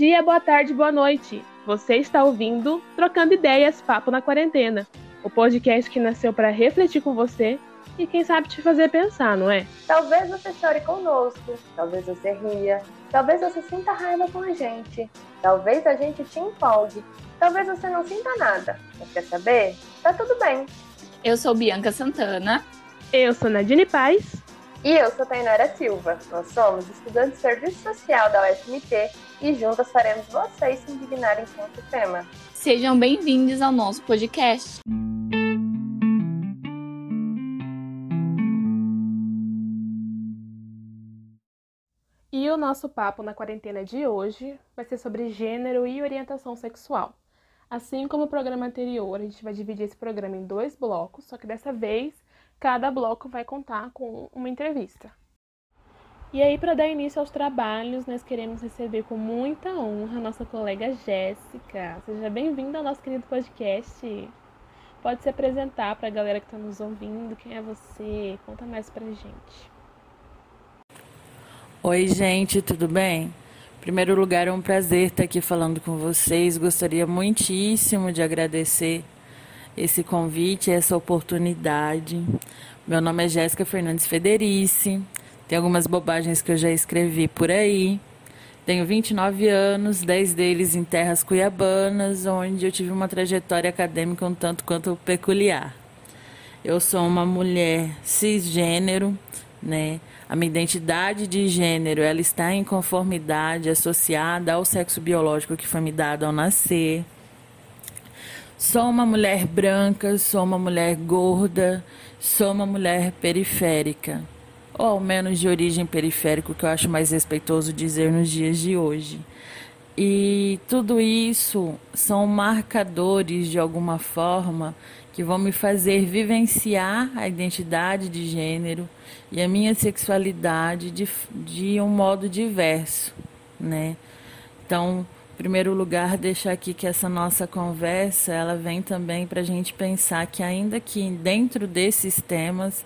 dia, boa tarde, boa noite. Você está ouvindo Trocando Ideias Papo na Quarentena, o podcast que nasceu para refletir com você e quem sabe te fazer pensar, não é? Talvez você chore conosco, talvez você ria, talvez você sinta raiva com a gente, talvez a gente te empolgue, talvez você não sinta nada. Mas quer saber? Tá tudo bem. Eu sou Bianca Santana. Eu sou Nadine Paz. E eu sou Tainara Silva. Nós somos estudantes de Serviço Social da UFMT e juntas faremos vocês se indignarem com o tema. Sejam bem-vindos ao nosso podcast. E o nosso papo na quarentena de hoje vai ser sobre gênero e orientação sexual. Assim como o programa anterior, a gente vai dividir esse programa em dois blocos, só que dessa vez cada bloco vai contar com uma entrevista. E aí, para dar início aos trabalhos, nós queremos receber com muita honra a nossa colega Jéssica. Seja bem-vinda ao nosso querido podcast. Pode se apresentar para a galera que está nos ouvindo. Quem é você? Conta mais para gente. Oi, gente, tudo bem? Em primeiro lugar, é um prazer estar aqui falando com vocês. Gostaria muitíssimo de agradecer esse convite, essa oportunidade. Meu nome é Jéssica Fernandes Federici. Tem algumas bobagens que eu já escrevi por aí. Tenho 29 anos, 10 deles em terras cuiabanas, onde eu tive uma trajetória acadêmica um tanto quanto peculiar. Eu sou uma mulher cisgênero, né? A minha identidade de gênero, ela está em conformidade associada ao sexo biológico que foi me dado ao nascer. Sou uma mulher branca, sou uma mulher gorda, sou uma mulher periférica, ou ao menos de origem periférica, que eu acho mais respeitoso dizer nos dias de hoje. E tudo isso são marcadores de alguma forma que vão me fazer vivenciar a identidade de gênero e a minha sexualidade de, de um modo diverso, né? Então, em primeiro lugar, deixar aqui que essa nossa conversa, ela vem também para a gente pensar que ainda que dentro desses temas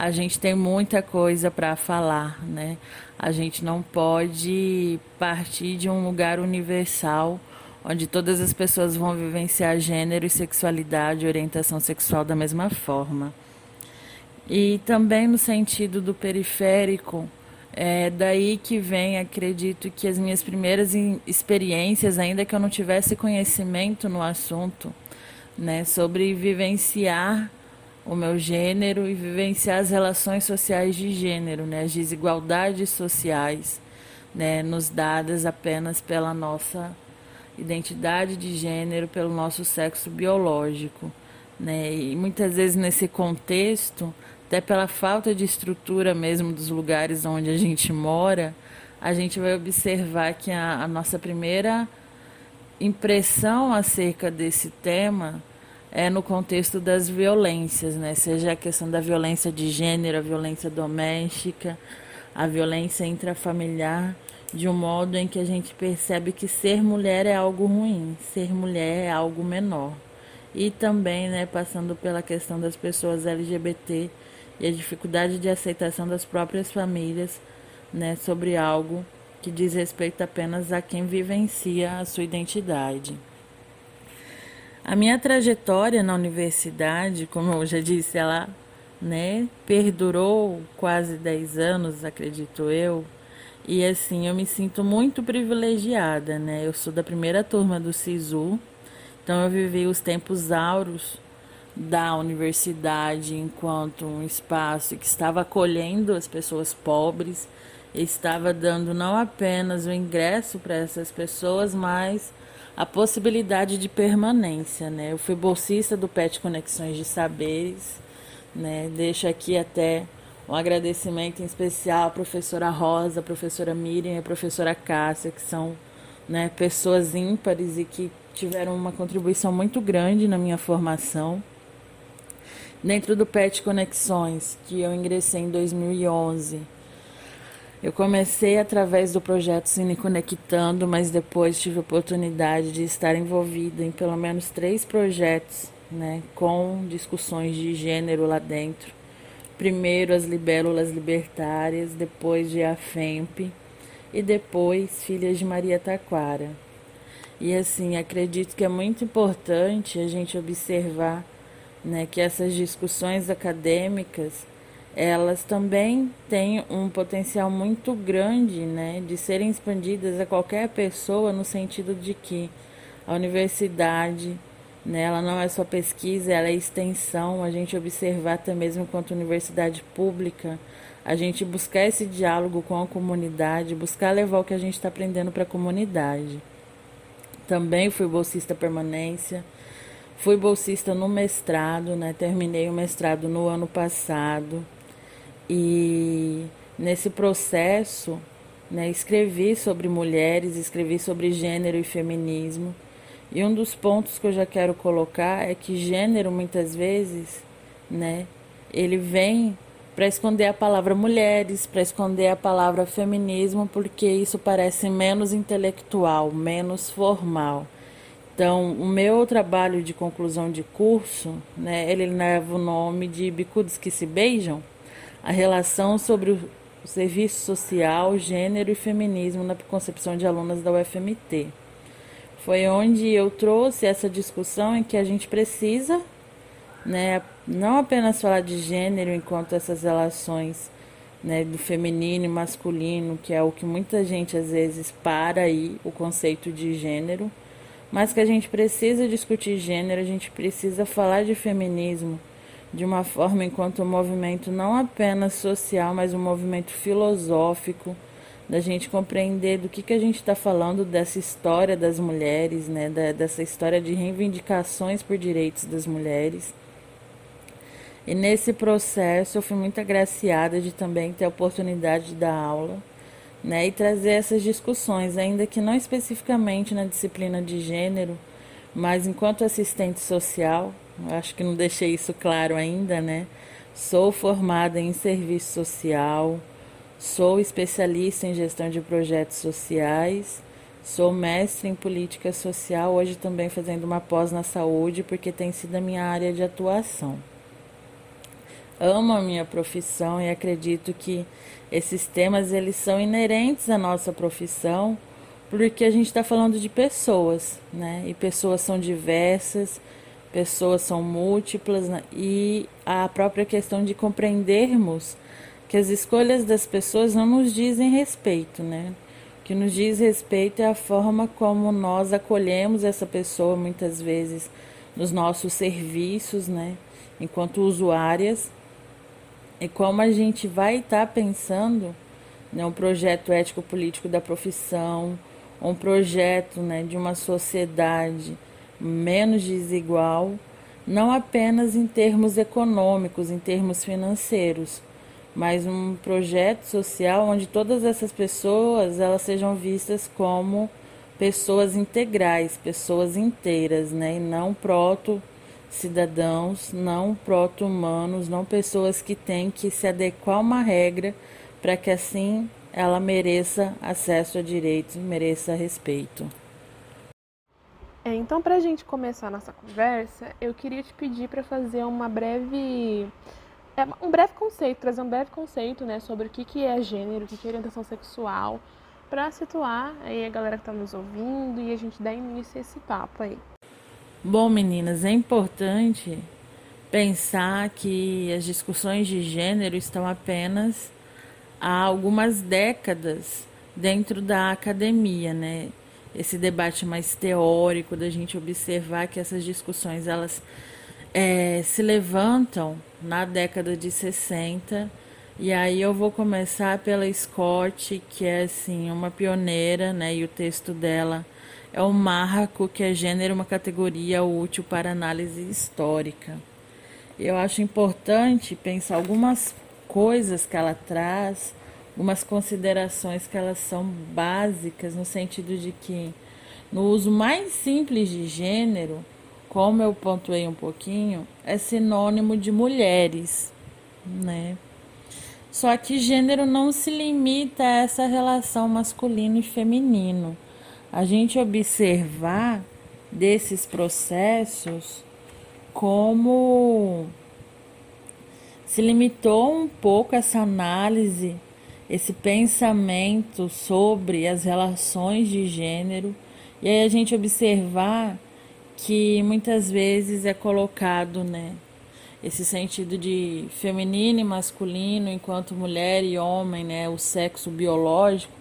a gente tem muita coisa para falar, né? A gente não pode partir de um lugar universal onde todas as pessoas vão vivenciar gênero e sexualidade, orientação sexual da mesma forma. E também no sentido do periférico, é daí que vem, acredito que as minhas primeiras experiências, ainda que eu não tivesse conhecimento no assunto, né, sobre vivenciar o meu gênero e vivenciar as relações sociais de gênero, né, as desigualdades sociais, né, nos dadas apenas pela nossa identidade de gênero, pelo nosso sexo biológico. Né? E muitas vezes nesse contexto, até pela falta de estrutura mesmo dos lugares onde a gente mora, a gente vai observar que a, a nossa primeira impressão acerca desse tema é no contexto das violências, né? Seja a questão da violência de gênero, a violência doméstica, a violência intrafamiliar de um modo em que a gente percebe que ser mulher é algo ruim, ser mulher é algo menor. E também, né, passando pela questão das pessoas LGBT e a dificuldade de aceitação das próprias famílias, né, sobre algo que diz respeito apenas a quem vivencia a sua identidade. A minha trajetória na universidade, como eu já disse, ela né, perdurou quase 10 anos, acredito eu, e assim, eu me sinto muito privilegiada, né? Eu sou da primeira turma do SISU, então eu vivi os tempos áureos da universidade enquanto um espaço que estava acolhendo as pessoas pobres, estava dando não apenas o ingresso para essas pessoas, mas a possibilidade de permanência, né? Eu fui bolsista do PET Conexões de Saberes, né? Deixo aqui até um agradecimento em especial à professora Rosa, à professora Miriam e à professora Cássia, que são né, pessoas ímpares e que tiveram uma contribuição muito grande na minha formação. Dentro do PET Conexões, que eu ingressei em 2011, eu comecei através do projeto Cine Conectando, mas depois tive a oportunidade de estar envolvida em pelo menos três projetos, né, com discussões de gênero lá dentro primeiro as libélulas libertárias, depois de AFEMP e depois filhas de Maria Taquara. E assim, acredito que é muito importante a gente observar né, que essas discussões acadêmicas elas também têm um potencial muito grande né, de serem expandidas a qualquer pessoa no sentido de que a universidade né, ela não é só pesquisa, ela é extensão, a gente observar até mesmo quanto universidade pública, a gente buscar esse diálogo com a comunidade, buscar levar o que a gente está aprendendo para a comunidade. Também fui bolsista permanência, fui bolsista no mestrado, né, terminei o mestrado no ano passado. E nesse processo, né, escrevi sobre mulheres, escrevi sobre gênero e feminismo. E um dos pontos que eu já quero colocar é que gênero muitas vezes, né, ele vem para esconder a palavra mulheres, para esconder a palavra feminismo, porque isso parece menos intelectual, menos formal. Então, o meu trabalho de conclusão de curso, né, ele leva o nome de Bicudos que se beijam, a relação sobre o serviço social, gênero e feminismo na concepção de alunas da UFMT. Foi onde eu trouxe essa discussão em que a gente precisa, né, não apenas falar de gênero enquanto essas relações né, do feminino e masculino, que é o que muita gente às vezes para aí o conceito de gênero, mas que a gente precisa discutir gênero, a gente precisa falar de feminismo, de uma forma enquanto um movimento não apenas social, mas um movimento filosófico, da gente compreender do que, que a gente está falando dessa história das mulheres, né, da, dessa história de reivindicações por direitos das mulheres. E nesse processo eu fui muito agraciada de também ter a oportunidade de dar aula né, e trazer essas discussões, ainda que não especificamente na disciplina de gênero, mas enquanto assistente social, acho que não deixei isso claro ainda, né? Sou formada em serviço social, sou especialista em gestão de projetos sociais, sou mestre em política social, hoje também fazendo uma pós na saúde, porque tem sido a minha área de atuação. Amo a minha profissão e acredito que esses temas eles são inerentes à nossa profissão, porque a gente está falando de pessoas, né? E pessoas são diversas, pessoas são múltiplas né? e a própria questão de compreendermos que as escolhas das pessoas não nos dizem respeito, né? O que nos diz respeito é a forma como nós acolhemos essa pessoa muitas vezes nos nossos serviços, né? Enquanto usuárias e como a gente vai estar tá pensando né, um projeto ético-político da profissão, um projeto né, de uma sociedade menos desigual, não apenas em termos econômicos, em termos financeiros, mas um projeto social onde todas essas pessoas elas sejam vistas como pessoas integrais, pessoas inteiras, né, e não proto cidadãos, não proto-humanos, não pessoas que têm que se adequar a uma regra para que assim ela mereça acesso a direitos, mereça respeito. É, então, para a gente começar a nossa conversa, eu queria te pedir para fazer uma breve, é, um breve conceito, trazer um breve conceito, né, sobre o que, que é gênero, o que, que é orientação sexual, para situar aí a galera que está nos ouvindo e a gente dar início a esse papo aí. Bom, meninas, é importante pensar que as discussões de gênero estão apenas há algumas décadas dentro da academia, né? Esse debate mais teórico, da gente observar que essas discussões elas é, se levantam na década de 60. E aí eu vou começar pela Scott, que é assim uma pioneira, né? E o texto dela é o marco, que é gênero, uma categoria útil para análise histórica. Eu acho importante pensar algumas coisas que ela traz algumas considerações que elas são básicas no sentido de que no uso mais simples de gênero, como eu pontuei um pouquinho, é sinônimo de mulheres, né? Só que gênero não se limita a essa relação masculino e feminino. A gente observar desses processos como se limitou um pouco essa análise esse pensamento sobre as relações de gênero. E aí a gente observar que muitas vezes é colocado, né, esse sentido de feminino e masculino enquanto mulher e homem, né, o sexo biológico,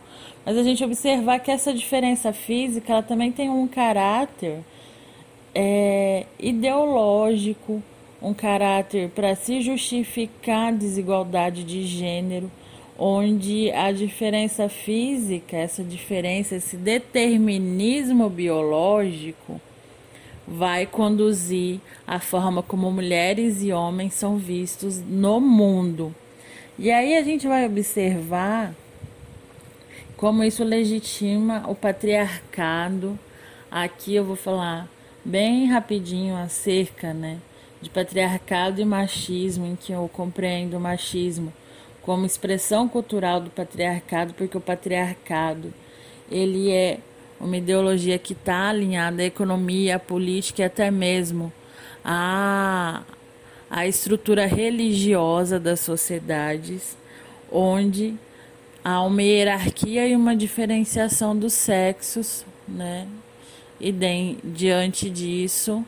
mas a gente observar que essa diferença física ela também tem um caráter é, ideológico, um caráter para se justificar a desigualdade de gênero, onde a diferença física, essa diferença, esse determinismo biológico, vai conduzir a forma como mulheres e homens são vistos no mundo. E aí a gente vai observar como isso legitima o patriarcado. Aqui eu vou falar bem rapidinho acerca, né, de patriarcado e machismo, em que eu compreendo o machismo como expressão cultural do patriarcado, porque o patriarcado ele é uma ideologia que está alinhada à economia, à política e até mesmo à, à estrutura religiosa das sociedades, onde há uma hierarquia e uma diferenciação dos sexos, né? E de, diante disso,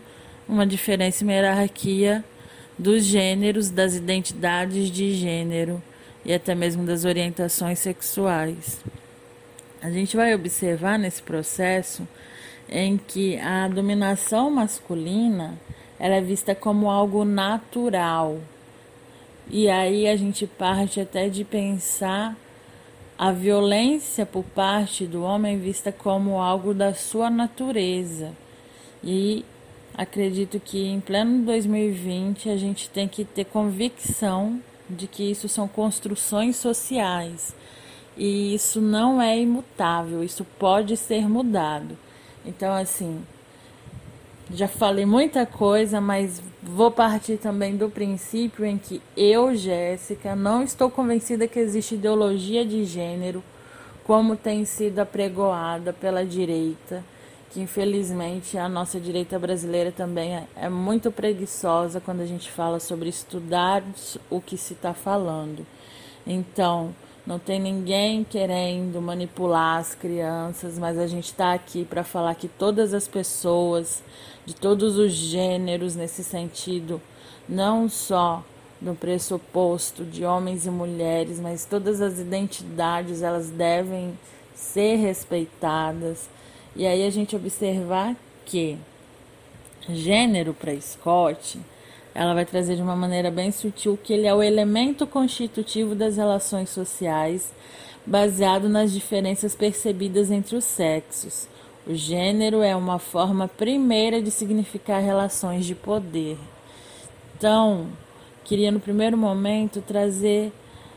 uma diferença e uma hierarquia dos gêneros, das identidades de gênero e até mesmo das orientações sexuais. A gente vai observar nesse processo em que a dominação masculina ela é vista como algo natural. E aí a gente parte até de pensar a violência por parte do homem vista como algo da sua natureza. E acredito que em pleno 2020 a gente tem que ter convicção de que isso são construções sociais e isso não é imutável, isso pode ser mudado. Então, assim, já falei muita coisa, mas vou partir também do princípio em que eu, Jéssica, não estou convencida que existe ideologia de gênero como tem sido apregoada pela direita que infelizmente a nossa direita brasileira também é, é muito preguiçosa quando a gente fala sobre estudar o que se está falando. Então, não tem ninguém querendo manipular as crianças, mas a gente está aqui para falar que todas as pessoas, de todos os gêneros nesse sentido, não só no pressuposto de homens e mulheres, mas todas as identidades elas devem ser respeitadas e aí a gente observar que gênero para Scott, ela vai trazer de uma maneira bem sutil que ele é o elemento constitutivo das relações sociais, baseado nas diferenças percebidas entre os sexos. O gênero é uma forma primeira de significar relações de poder. Então, queria no primeiro momento trazer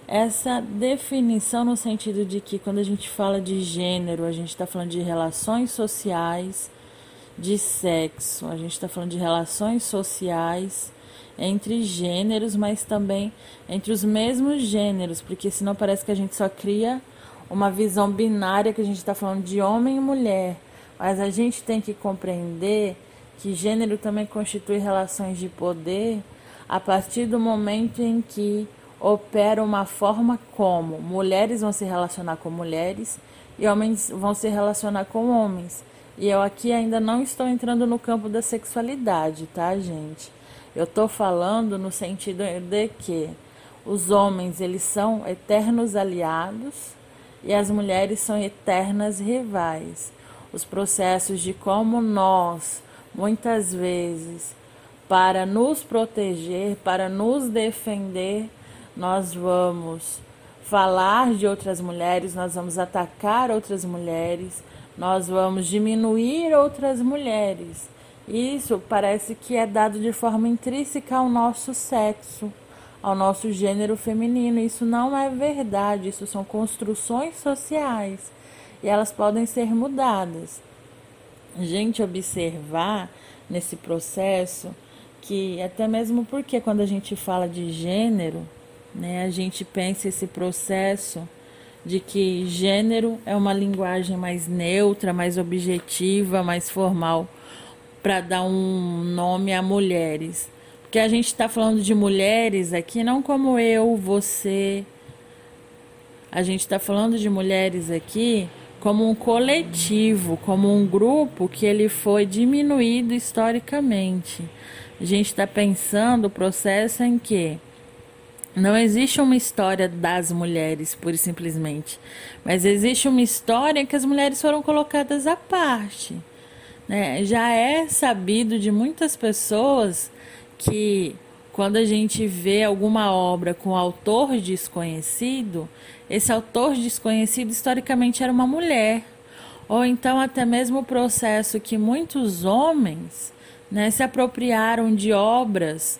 essa definição no sentido de que quando a gente fala de gênero, a gente está falando de relações sociais, de sexo, a gente está falando de relações sociais entre gêneros, mas também entre os mesmos gêneros, porque senão parece que a gente só cria uma visão binária que a gente está falando de homem e mulher, mas a gente tem que compreender que gênero também constitui relações de poder a partir do momento em que opera uma forma como mulheres vão se relacionar com mulheres e homens vão se relacionar com homens. E eu aqui ainda não estou entrando no campo da sexualidade, tá, gente? Eu estou falando no sentido de que os homens eles são eternos aliados e as mulheres são eternas rivais. Os processos de como nós, muitas vezes, para nos proteger, para nos defender, nós vamos falar de outras mulheres, nós vamos atacar outras mulheres, nós vamos diminuir outras mulheres. Isso parece que é dado de forma intrínseca ao nosso sexo, ao nosso gênero feminino. Isso não é verdade, isso são construções sociais e elas podem ser mudadas. A gente observar nesse processo que até mesmo porque quando a gente fala de gênero, né? A gente pensa esse processo de que gênero é uma linguagem mais neutra, mais objetiva, mais formal para dar um nome a mulheres. Porque a gente está falando de mulheres aqui não como eu, você. A gente está falando de mulheres aqui como um coletivo, como um grupo que ele foi diminuído historicamente. A gente está pensando o processo em que não existe uma história das mulheres, pura e simplesmente, mas existe uma história que as mulheres foram colocadas à parte. Né? Já é sabido de muitas pessoas que quando a gente vê alguma obra com autor desconhecido, esse autor desconhecido historicamente era uma mulher. Ou então até mesmo o processo que muitos homens né, se apropriaram de obras,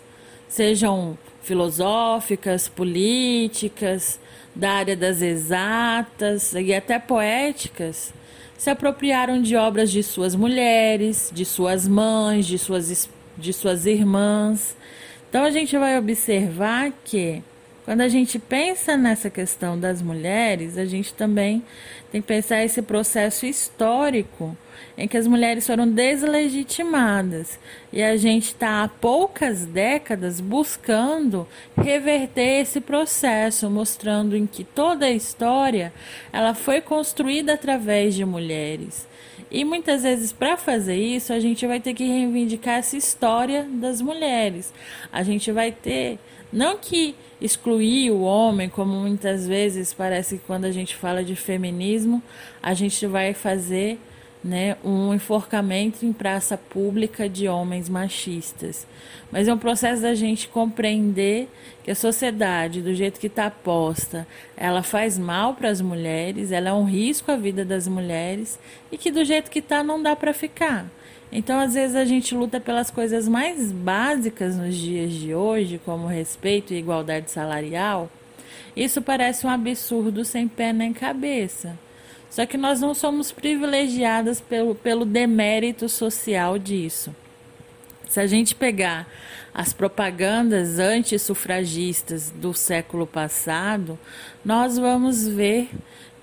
sejam filosóficas, políticas, da área das exatas e até poéticas, se apropriaram de obras de suas mulheres, de suas mães, de suas, de suas irmãs. Então a gente vai observar que quando a gente pensa nessa questão das mulheres, a gente também tem que pensar esse processo histórico em que as mulheres foram deslegitimadas e a gente está há poucas décadas buscando reverter esse processo, mostrando em que toda a história ela foi construída através de mulheres. E muitas vezes, para fazer isso, a gente vai ter que reivindicar essa história das mulheres. A gente vai ter, não que excluir o homem, como muitas vezes parece que quando a gente fala de feminismo, a gente vai fazer né, um enforcamento em praça pública de homens machistas. Mas é um processo da gente compreender que a sociedade, do jeito que está posta, ela faz mal para as mulheres, ela é um risco à vida das mulheres e que do jeito que está não dá para ficar. Então, às vezes, a gente luta pelas coisas mais básicas nos dias de hoje, como respeito e igualdade salarial. Isso parece um absurdo sem pé nem cabeça. Só que nós não somos privilegiadas pelo, pelo demérito social disso. Se a gente pegar as propagandas antissufragistas do século passado, nós vamos ver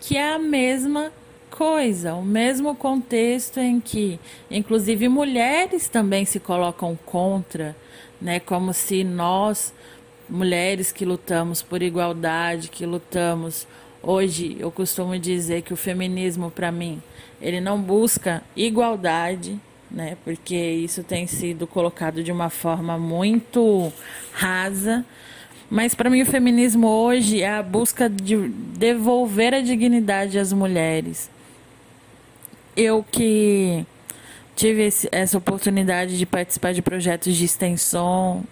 que é a mesma coisa, o mesmo contexto em que, inclusive, mulheres também se colocam contra, né? Como se nós, mulheres que lutamos por igualdade, que lutamos hoje, eu costumo dizer que o feminismo, para mim, ele não busca igualdade, né? Porque isso tem sido colocado de uma forma muito rasa. Mas para mim o feminismo hoje é a busca de devolver a dignidade às mulheres eu que tive esse, essa oportunidade de participar de projetos de extensão,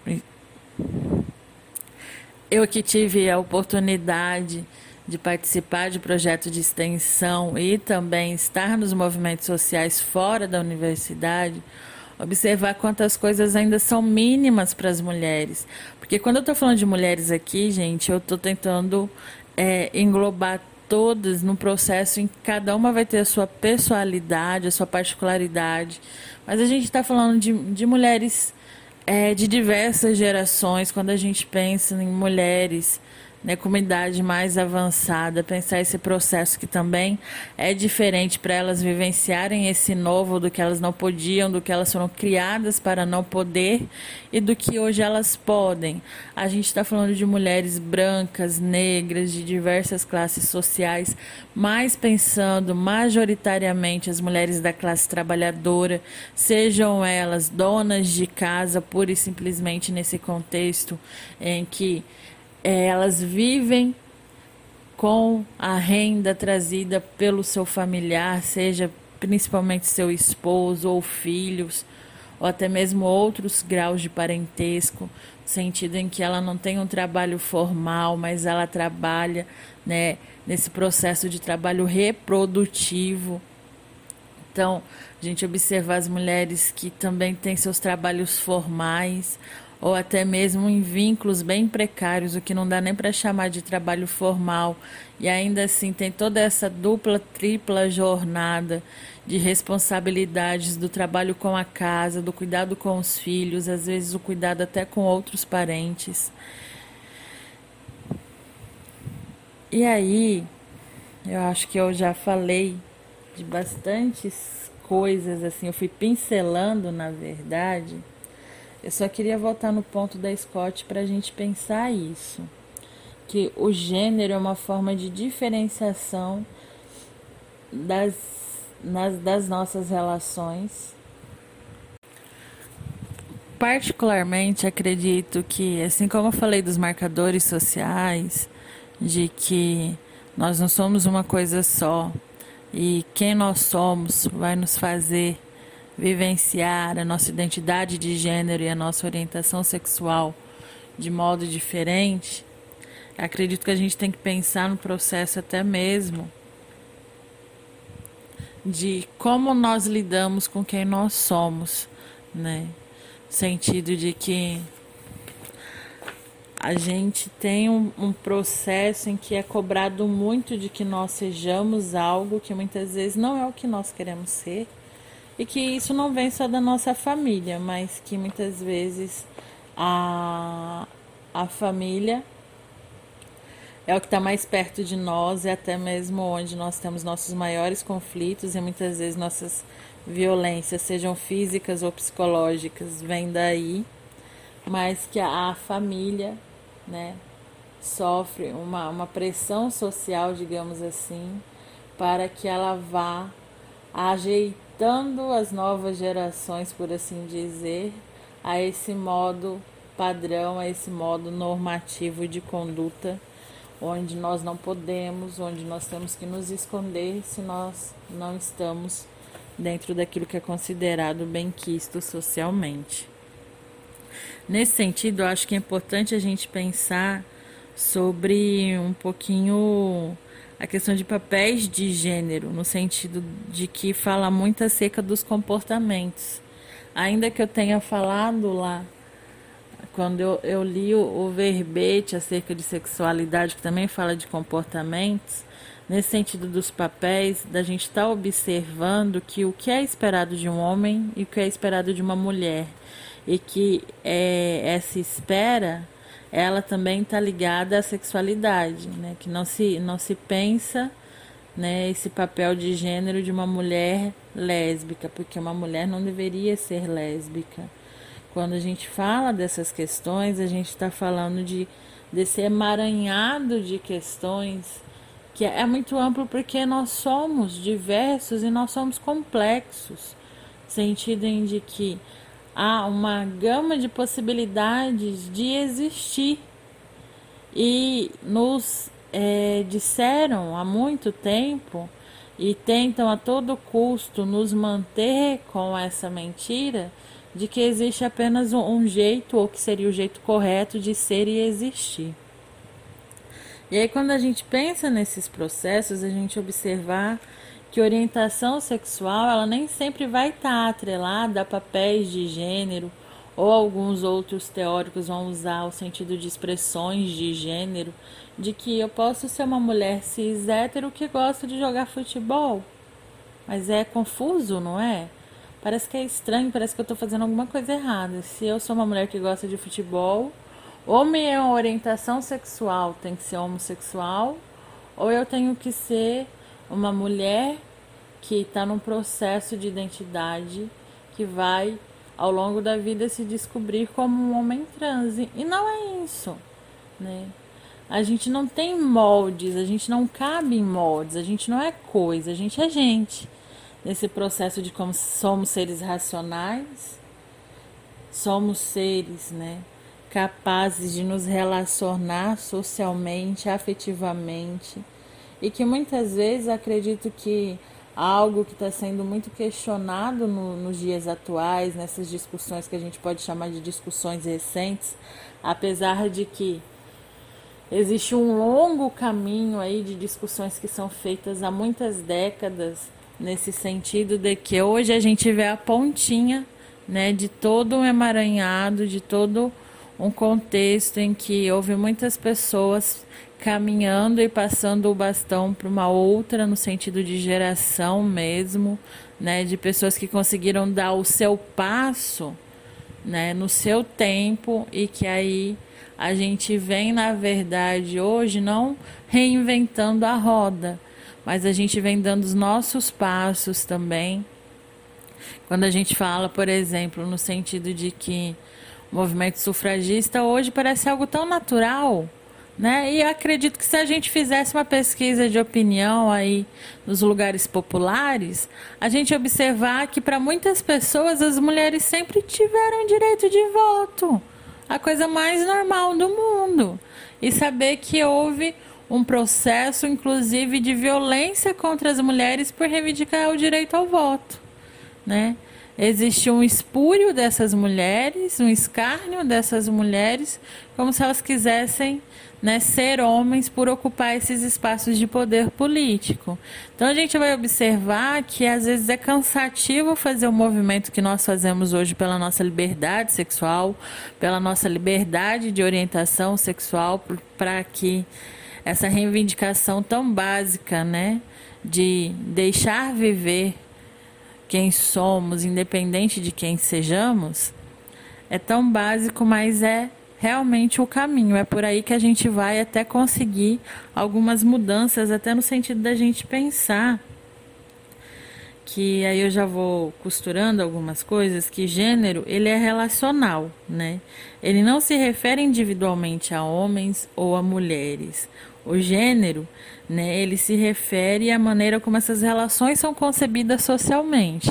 eu que tive a oportunidade de participar de projetos de extensão e também estar nos movimentos sociais fora da universidade, observar quantas coisas ainda são mínimas para as mulheres. Porque quando eu estou falando de mulheres aqui, gente, eu estou tentando é, englobar todas no processo em que cada uma vai ter a sua personalidade, a sua particularidade. Mas a gente está falando de, de mulheres é, de diversas gerações, quando a gente pensa em mulheres né, com uma idade mais avançada, pensar esse processo que também é diferente para elas vivenciarem esse novo do que elas não podiam, do que elas foram criadas para não poder e do que hoje elas podem. A gente está falando de mulheres brancas, negras, de diversas classes sociais, mas pensando majoritariamente as mulheres da classe trabalhadora, sejam elas donas de casa, pura e simplesmente nesse contexto em que é, elas vivem com a renda trazida pelo seu familiar, seja principalmente seu esposo ou filhos, ou até mesmo outros graus de parentesco, no sentido em que ela não tem um trabalho formal, mas ela trabalha né, nesse processo de trabalho reprodutivo. Então, a gente observa as mulheres que também têm seus trabalhos formais, ou até mesmo em vínculos bem precários, o que não dá nem para chamar de trabalho formal, e ainda assim tem toda essa dupla, tripla jornada de responsabilidades do trabalho com a casa, do cuidado com os filhos, às vezes o cuidado até com outros parentes. E aí, eu acho que eu já falei de bastantes coisas assim, eu fui pincelando na verdade eu só queria voltar no ponto da Scott para a gente pensar isso. que o gênero é uma forma de diferenciação das, nas, das nossas relações. Particularmente acredito que, assim como eu falei dos marcadores sociais, de que nós não somos uma coisa só e quem nós somos vai nos fazer vivenciar a nossa identidade de gênero e a nossa orientação sexual de modo diferente, acredito que a gente tem que pensar no processo até mesmo de como nós lidamos com quem nós somos, né? Sentido de que a gente tem um, um, processo em que é cobrado muito de que nós sejamos algo que muitas vezes não é o que nós queremos ser e que isso não vem só da nossa família, mas que muitas vezes a, a família é o que está mais perto de nós, é até mesmo onde nós temos nossos maiores conflitos e muitas vezes nossas violências, sejam físicas ou psicológicas, vêm daí, mas que a, família, né, sofre uma, uma pressão social, digamos assim, para que ela vá ajeitando as novas gerações, por assim dizer, a esse modo padrão, a esse modo normativo de conduta, onde nós não podemos, onde nós temos que nos esconder se nós não estamos dentro daquilo que é considerado bem-quisto socialmente. Nesse sentido, eu acho que é importante a gente pensar sobre um pouquinho a questão de papéis de gênero, no sentido de que fala muito acerca dos comportamentos. Ainda que eu tenha falado lá quando eu, eu li o, o verbete acerca de sexualidade, que também fala de comportamentos, nesse sentido dos papéis, da gente estar tá observando que o que é esperado de um homem e o que é esperado de uma mulher, e que é, essa espera, ela também está ligada à sexualidade, né? que não se, não se pensa né, esse papel de gênero de uma mulher lésbica, porque uma mulher não deveria ser lésbica. Quando a gente fala dessas questões, a gente está falando de desse emaranhado de questões que é muito amplo porque nós somos diversos e nós somos complexos, sentido em de que há uma gama de possibilidades de existir e nos é, disseram há muito tempo e tentam a todo custo nos manter com essa mentira de que existe apenas um, jeito, ou que seria o jeito correto de ser e existir. E aí, quando a gente pensa nesses processos, a gente observar que orientação sexual ela nem sempre vai estar tá atrelada a papéis de gênero, ou alguns outros teóricos vão usar o sentido de expressões de gênero, de que eu posso ser uma mulher cis hétero que gosta de jogar futebol. Mas é confuso, não é? Parece que é estranho, parece que eu estou fazendo alguma coisa errada. Se eu sou uma mulher que gosta de futebol, ou minha orientação sexual tem que ser homossexual, ou eu tenho que ser uma mulher que está num processo de identidade que vai ao longo da vida se descobrir como um homem trans. E não é isso, né? A gente não tem moldes, a gente não cabe em moldes, a gente não é coisa, a gente é gente nesse processo de como somos seres racionais, somos seres, né, capazes de nos relacionar socialmente, afetivamente, e que muitas vezes acredito que algo que está sendo muito questionado no, nos dias atuais, nessas discussões que a gente pode chamar de discussões recentes, apesar de que existe um longo caminho aí de discussões que são feitas há muitas décadas nesse sentido de que hoje a gente vê a pontinha né, de todo um emaranhado, de todo um contexto em que houve muitas pessoas caminhando e passando o bastão para uma outra no sentido de geração mesmo, né, de pessoas que conseguiram dar o seu passo, né, no seu tempo e que aí a gente vem na verdade hoje não reinventando a roda, mas a gente vem dando os nossos passos também. Quando a gente fala, por exemplo, no sentido de que o movimento sufragista hoje parece algo tão natural, Né? E acredito que se a gente fizesse uma pesquisa de opinião aí nos lugares populares, a gente observar que para muitas pessoas as mulheres sempre tiveram direito de voto, a coisa mais normal do mundo. E saber que houve um processo, inclusive, de violência contra as mulheres por reivindicar o direito ao voto, né? Existe um espúrio dessas mulheres, um escárnio dessas mulheres, como se elas quisessem né, ser homens por ocupar esses espaços de poder político. Então a gente vai observar que às vezes é cansativo fazer o movimento que nós fazemos hoje pela nossa liberdade sexual, pela nossa liberdade de orientação sexual, para que essa reivindicação tão básica, né, de deixar viver quem somos, independente de quem sejamos, é tão básico, mas é realmente o caminho. É por aí que a gente vai até conseguir algumas mudanças, até no sentido da gente pensar que aí eu já vou costurando algumas coisas que gênero ele é relacional, né? Ele não se refere individualmente a homens ou a mulheres. O gênero, né, ele se refere à maneira como essas relações são concebidas socialmente.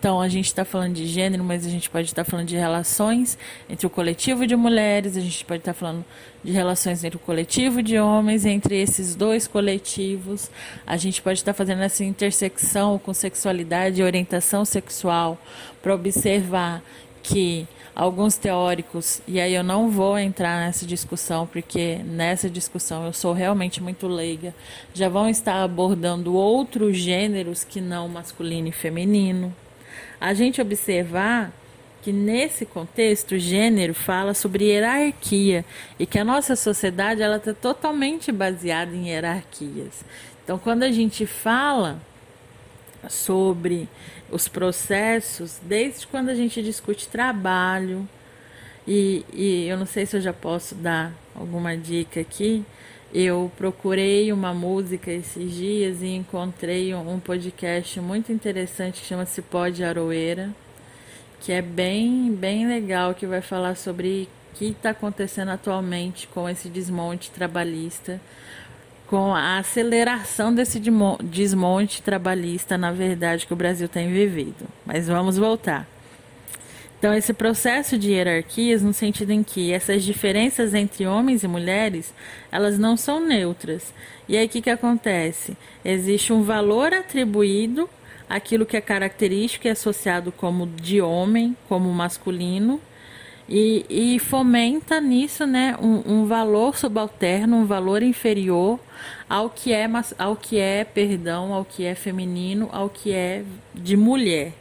Então, a gente está falando de gênero, mas a gente pode estar tá falando de relações entre o coletivo de mulheres, a gente pode estar tá falando de relações entre o coletivo de homens, entre esses dois coletivos. A gente pode estar tá fazendo essa intersecção com sexualidade e orientação sexual para observar que alguns teóricos, e aí eu não vou entrar nessa discussão, porque nessa discussão eu sou realmente muito leiga, já vão estar abordando outros gêneros que não masculino e feminino a gente observar que nesse contexto, gênero fala sobre hierarquia e que a nossa sociedade ela está totalmente baseada em hierarquias. Então, quando a gente fala sobre os processos, desde quando a gente discute trabalho, e, e eu não sei se eu já posso dar alguma dica aqui, eu procurei uma música esses dias e encontrei um podcast muito interessante que chama-se Pó de Aroeira, que é bem, bem legal, que vai falar sobre o que está acontecendo atualmente com esse desmonte trabalhista, com a aceleração desse desmonte trabalhista, na verdade, que o Brasil tem vivido. Mas vamos voltar. Então, esse processo de hierarquias, no sentido em que essas diferenças entre homens e mulheres, elas não são neutras. E aí, o que, que acontece? Existe um valor atribuído àquilo que é característico e associado como de homem, como masculino, e, e fomenta nisso né, um, um, valor subalterno, um valor inferior ao que é, ao que é, perdão, ao que é feminino, ao que é de mulher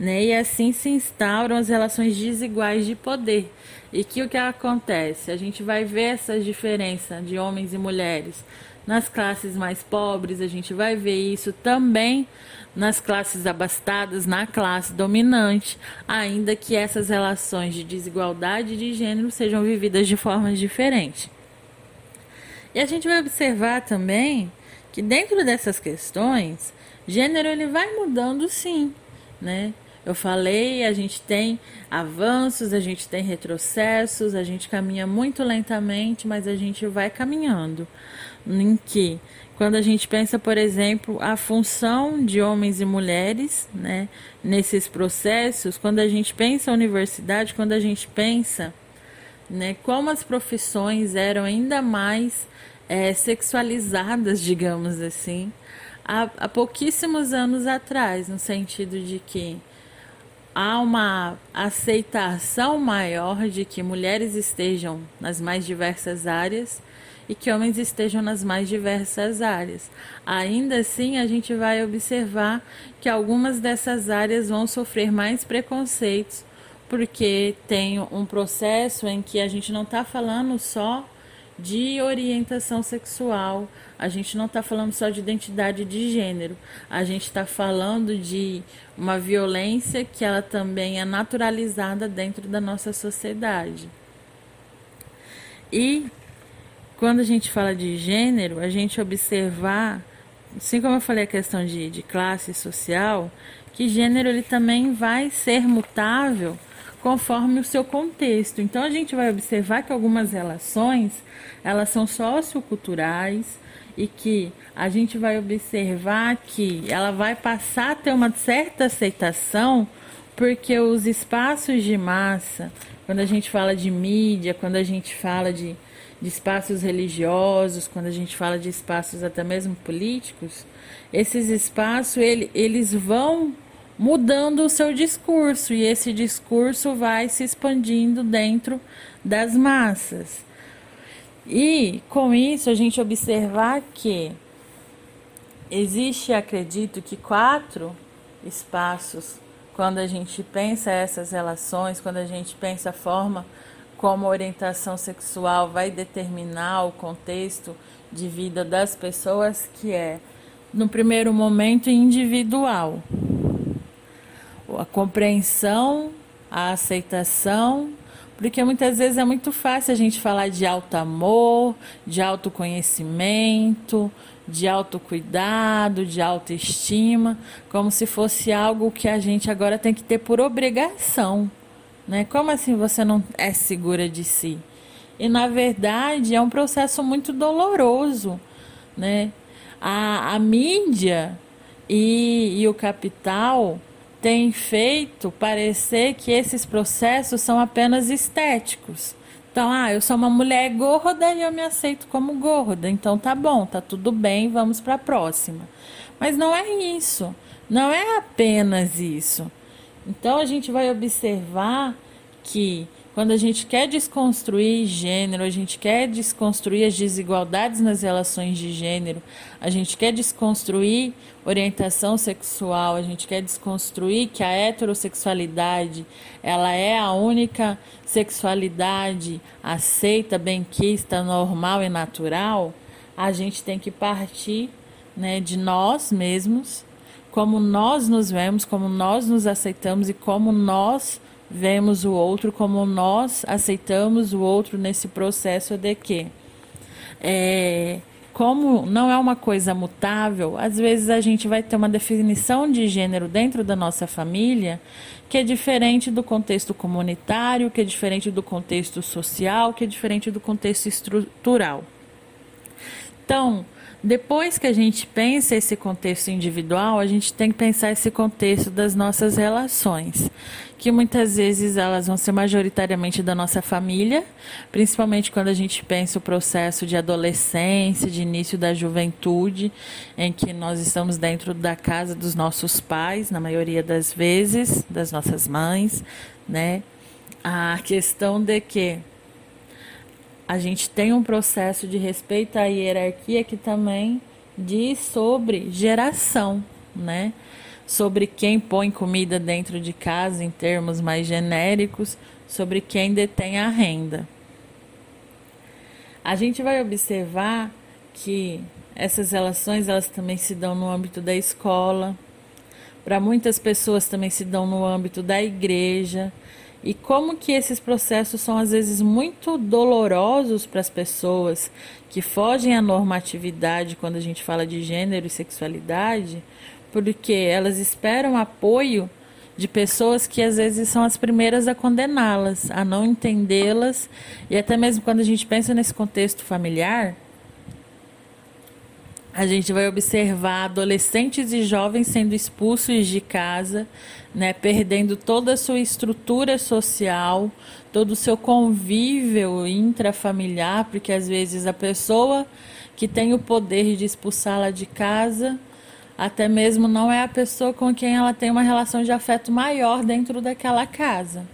né? E assim se instauram as relações desiguais de poder. E que o que acontece? A gente vai ver essa diferença de homens e mulheres nas classes mais pobres, a gente vai ver isso também nas classes abastadas, na classe dominante, ainda que essas relações de desigualdade de gênero sejam vividas de formas diferentes. E a gente vai observar também que dentro dessas questões, gênero ele vai mudando sim, né? Eu falei, a gente tem avanços, a gente tem retrocessos, a gente caminha muito lentamente, mas a gente vai caminhando. Em que, quando a gente pensa, por exemplo, a função de homens e mulheres, né, nesses processos, quando a gente pensa a universidade, quando a gente pensa, né, como as profissões eram ainda mais é, sexualizadas, digamos assim, há, há pouquíssimos anos atrás, no sentido de que há uma aceitação maior de que mulheres estejam nas mais diversas áreas e que homens estejam nas mais diversas áreas. Ainda assim, a gente vai observar que algumas dessas áreas vão sofrer mais preconceitos, porque tem um processo em que a gente não está falando só de orientação sexual, a gente não está falando só de identidade de gênero, a gente está falando de uma violência que ela também é naturalizada dentro da nossa sociedade. E quando a gente fala de gênero, a gente observar, assim como eu falei a questão de, de classe social, que gênero ele também vai ser mutável conforme o seu contexto. Então a gente vai observar que algumas relações, elas são socioculturais e que a gente vai observar que ela vai passar a ter uma certa aceitação porque os espaços de massa, quando a gente fala de mídia, quando a gente fala de, de espaços religiosos, quando a gente fala de espaços até mesmo políticos, esses espaços ele, eles vão mudando o seu discurso e esse discurso vai se expandindo dentro das massas. E com isso a gente observar que existe, acredito que quatro espaços quando a gente pensa essas relações, quando a gente pensa a forma como a orientação sexual vai determinar o contexto de vida das pessoas, que é no primeiro momento individual a compreensão, a aceitação, porque muitas vezes é muito fácil a gente falar de alto amor, de autoconhecimento, de autocuidado, de autoestima, como se fosse algo que a gente agora tem que ter por obrigação. Né? Como assim você não é segura de si? E na verdade é um processo muito doloroso. Né? A, a mídia e, e o capital tem feito parecer que esses processos são apenas estéticos. Então, ah, eu sou uma mulher gorda e eu me aceito como gorda. Então tá bom, tá tudo bem, vamos para a próxima. Mas não é isso. Não é apenas isso. Então a gente vai observar que quando a gente quer desconstruir gênero, a gente quer desconstruir as desigualdades nas relações de gênero, a gente quer desconstruir orientação sexual, a gente quer desconstruir que a heterossexualidade ela é a única sexualidade aceita, benquista, normal e natural, a gente tem que partir né, de nós mesmos, como nós nos vemos, como nós nos aceitamos e como nós vemos o outro como nós aceitamos o outro nesse processo de que é, como não é uma coisa mutável, às vezes a gente vai ter uma definição de gênero dentro da nossa família que é diferente do contexto comunitário, que é diferente do contexto social, que é diferente do contexto estrutural. Então, depois que a gente pensa esse contexto individual, a gente tem que pensar esse contexto das nossas relações, que muitas vezes elas vão ser majoritariamente da nossa família, principalmente quando a gente pensa o processo de adolescência, de início da juventude, em que nós estamos dentro da casa dos nossos pais, na maioria das vezes, das nossas mães, né? A questão de que a gente tem um processo de respeito à hierarquia que também diz sobre geração, né? Sobre quem põe comida dentro de casa em termos mais genéricos, sobre quem detém a renda. A gente vai observar que essas relações elas também se dão no âmbito da escola, para muitas pessoas também se dão no âmbito da igreja, e como que esses processos são às vezes muito dolorosos para as pessoas que fogem à normatividade quando a gente fala de gênero e sexualidade, porque elas esperam apoio de pessoas que às vezes são as primeiras a condená-las, a não entendê-las, e até mesmo quando a gente pensa nesse contexto familiar, a gente vai observar adolescentes e jovens sendo expulsos de casa, né, perdendo toda a sua estrutura social, todo o seu convívio intrafamiliar, porque às vezes a pessoa que tem o poder de expulsá-la de casa, até mesmo não é a pessoa com quem ela tem uma relação de afeto maior dentro daquela casa,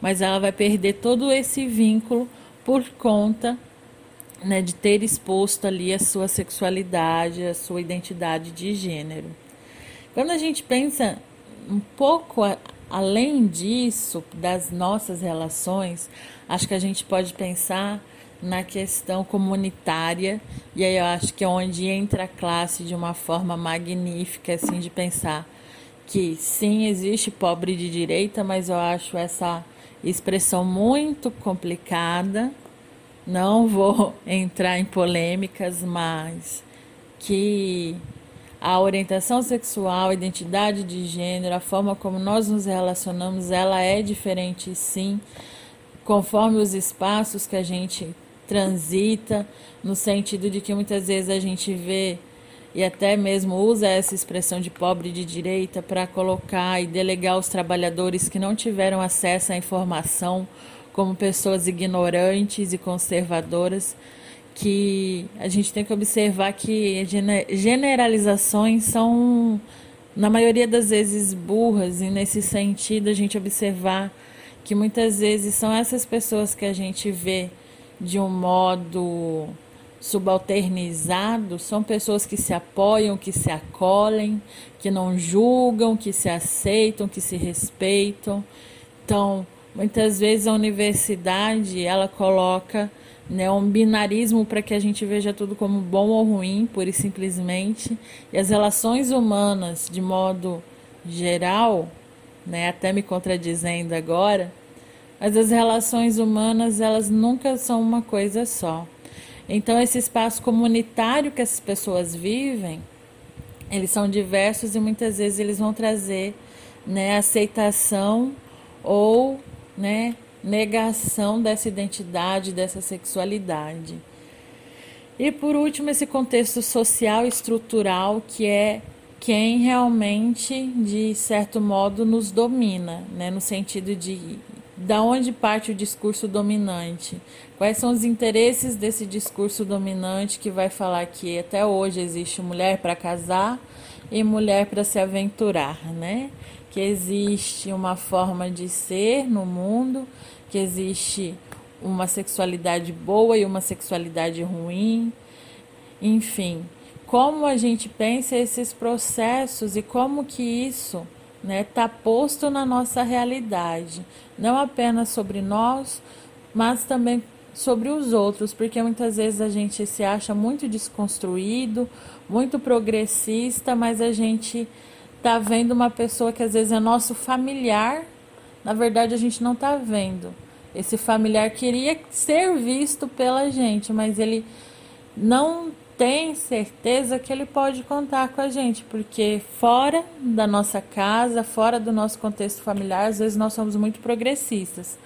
mas ela vai perder todo esse vínculo por conta né, de ter exposto ali a sua sexualidade, a sua identidade de gênero. Quando a gente pensa um pouco a, além disso, das nossas relações, acho que a gente pode pensar na questão comunitária, e aí eu acho que é onde entra a classe de uma forma magnífica, assim, de pensar que sim, existe pobre de direita, mas eu acho essa expressão muito complicada, não vou entrar em polêmicas, mas que a orientação sexual, a identidade de gênero, a forma como nós nos relacionamos, ela é diferente sim, conforme os espaços que a gente transita, no sentido de que muitas vezes a gente vê e até mesmo usa essa expressão de pobre de direita para colocar e delegar os trabalhadores que não tiveram acesso à informação como pessoas ignorantes e conservadoras, que a gente tem que observar que generalizações são, na maioria das vezes, burras, e nesse sentido a gente observar que muitas vezes são essas pessoas que a gente vê de um modo subalternizado são pessoas que se apoiam, que se acolhem, que não julgam, que se aceitam, que se respeitam. Então, muitas vezes a universidade ela coloca né, um binarismo para que a gente veja tudo como bom ou ruim, pura e simplesmente. E as relações humanas, de modo geral, né, até me contradizendo agora, mas as relações humanas elas nunca são uma coisa só. Então, esse espaço comunitário que essas pessoas vivem, eles são diversos e muitas vezes eles vão trazer né, aceitação ou né, negação dessa identidade, dessa sexualidade. E por último, esse contexto social estrutural que é quem realmente, de certo modo, nos domina, né, no sentido de da onde parte o discurso dominante? Quais são os interesses desse discurso dominante que vai falar que até hoje existe mulher para casar e mulher para se aventurar, né? Que existe uma forma de ser no mundo, que existe uma sexualidade boa e uma sexualidade ruim. Enfim, como a gente pensa esses processos e como que isso está né, tá posto na nossa realidade, não apenas sobre nós, mas também sobre os outros, porque muitas vezes a gente se acha muito desconstruído, muito progressista, mas a gente está vendo uma pessoa que às vezes é nosso familiar, na verdade a gente não está vendo. Esse familiar queria ser visto pela gente, mas ele não tem certeza que ele pode contar com a gente, porque fora da nossa casa, fora do nosso contexto familiar, às vezes nós somos muito progressistas,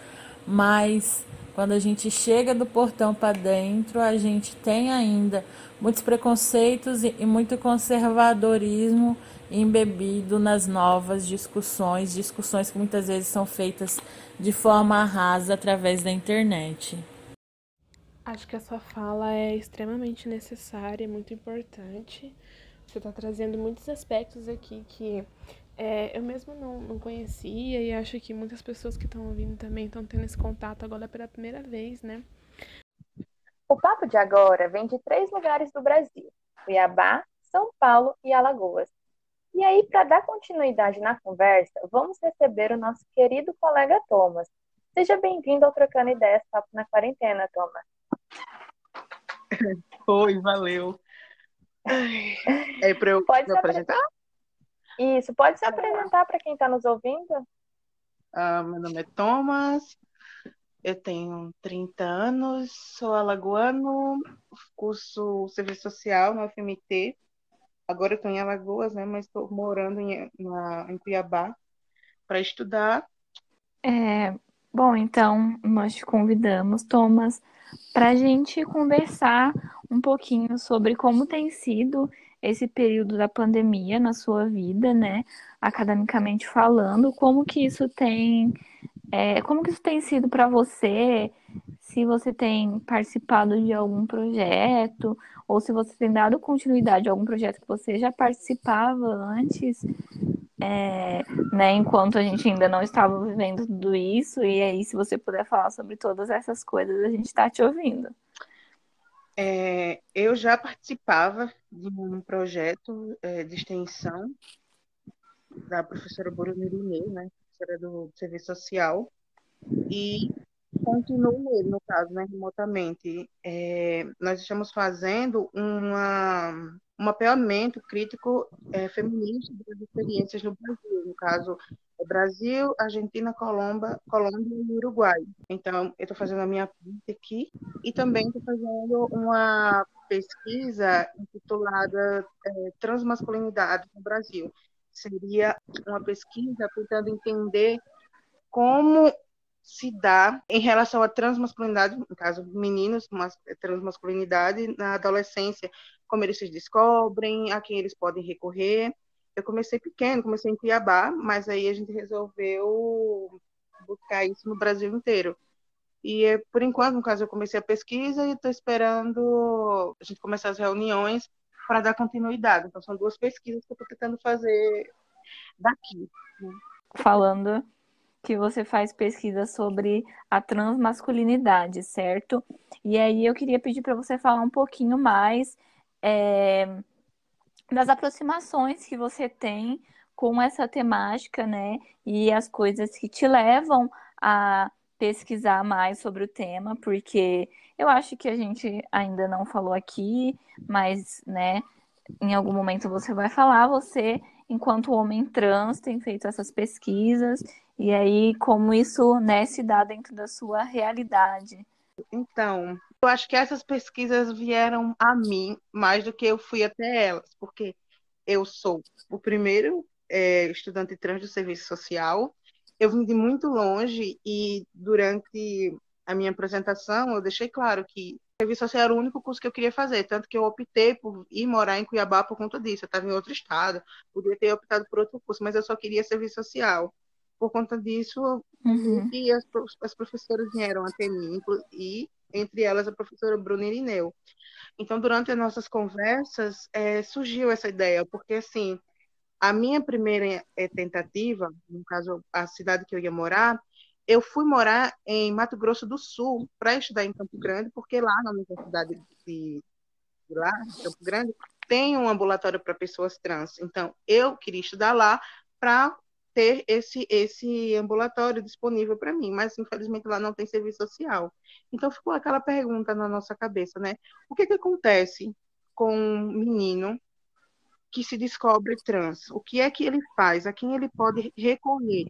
mas quando a gente chega do portão para dentro, a gente tem ainda muitos preconceitos e muito conservadorismo embebido nas novas discussões, discussões que muitas vezes são feitas de forma rasa através da internet. Acho que a sua fala é extremamente necessária, muito importante. Você está trazendo muitos aspectos aqui que é, eu mesmo não, não conhecia e acho que muitas pessoas que estão ouvindo também estão tendo esse contato agora pela primeira vez, né? O papo de agora vem de três lugares do Brasil: Cuiabá, São Paulo e Alagoas. E aí, para dar continuidade na conversa, vamos receber o nosso querido colega Thomas. Seja bem-vindo ao Trocando Ideias Papo na Quarentena, Thomas. Oi, valeu. É para eu pode me apresentar? Isso, pode se apresentar para quem está nos ouvindo? Ah, meu nome é Thomas, eu tenho 30 anos, sou alagoano, curso Serviço Social no FMT. Agora eu estou em Alagoas, né, mas estou morando em, na, em Cuiabá para estudar. É, bom, então nós te convidamos, Thomas, para a gente conversar um pouquinho sobre como tem sido esse período da pandemia na sua vida, né? Academicamente falando, como que isso tem, é, como que isso tem sido para você? Se você tem participado de algum projeto ou se você tem dado continuidade a algum projeto que você já participava antes, é, né? Enquanto a gente ainda não estava vivendo tudo isso. E aí, se você puder falar sobre todas essas coisas, a gente está te ouvindo. É, eu já participava de um projeto é, de extensão da professora Boromir né, professora do Serviço Social, e continuo no caso, né, remotamente. É, nós estamos fazendo uma, um mapeamento crítico é, feminista das experiências no Brasil, no caso, é Brasil, Argentina, Colômbia, Colômbia e Uruguai. Então, eu estou fazendo a minha parte aqui e também estou fazendo uma pesquisa intitulada é, Transmasculinidade no Brasil. Seria uma pesquisa tentando entender como se dá em relação à transmasculinidade, no caso, meninos, mas transmasculinidade na adolescência, como eles se descobrem, a quem eles podem recorrer. Eu comecei pequeno, comecei em Cuiabá, mas aí a gente resolveu buscar isso no Brasil inteiro. E por enquanto, no caso, eu comecei a pesquisa e estou esperando a gente começar as reuniões para dar continuidade. Então, são duas pesquisas que eu estou tentando fazer daqui. Né? Falando que você faz pesquisa sobre a transmasculinidade, certo? E aí eu queria pedir para você falar um pouquinho mais é, das aproximações que você tem com essa temática, né? E as coisas que te levam a pesquisar mais sobre o tema, porque eu acho que a gente ainda não falou aqui, mas, né, em algum momento você vai falar, você, enquanto homem trans, tem feito essas pesquisas e aí, como isso né, se dá dentro da sua realidade? Então, eu acho que essas pesquisas vieram a mim mais do que eu fui até elas, porque eu sou o primeiro é, estudante trans do serviço social. Eu vim de muito longe e durante a minha apresentação eu deixei claro que serviço social era o único curso que eu queria fazer, tanto que eu optei por ir morar em Cuiabá por conta disso. Eu estava em outro estado, poderia ter optado por outro curso, mas eu só queria serviço social por conta disso, uhum. e as, as professoras vieram até mim, e entre elas a professora Bruna Irineu. Então, durante as nossas conversas, é, surgiu essa ideia, porque, assim, a minha primeira é, tentativa, no caso, a cidade que eu ia morar, eu fui morar em Mato Grosso do Sul para estudar em Campo Grande, porque lá na universidade de, de lá, Campo Grande, tem um ambulatório para pessoas trans. Então, eu queria estudar lá para ter esse, esse ambulatório disponível para mim, mas infelizmente lá não tem serviço social. Então ficou aquela pergunta na nossa cabeça, né? O que, que acontece com um menino que se descobre trans? O que é que ele faz? A quem ele pode recorrer?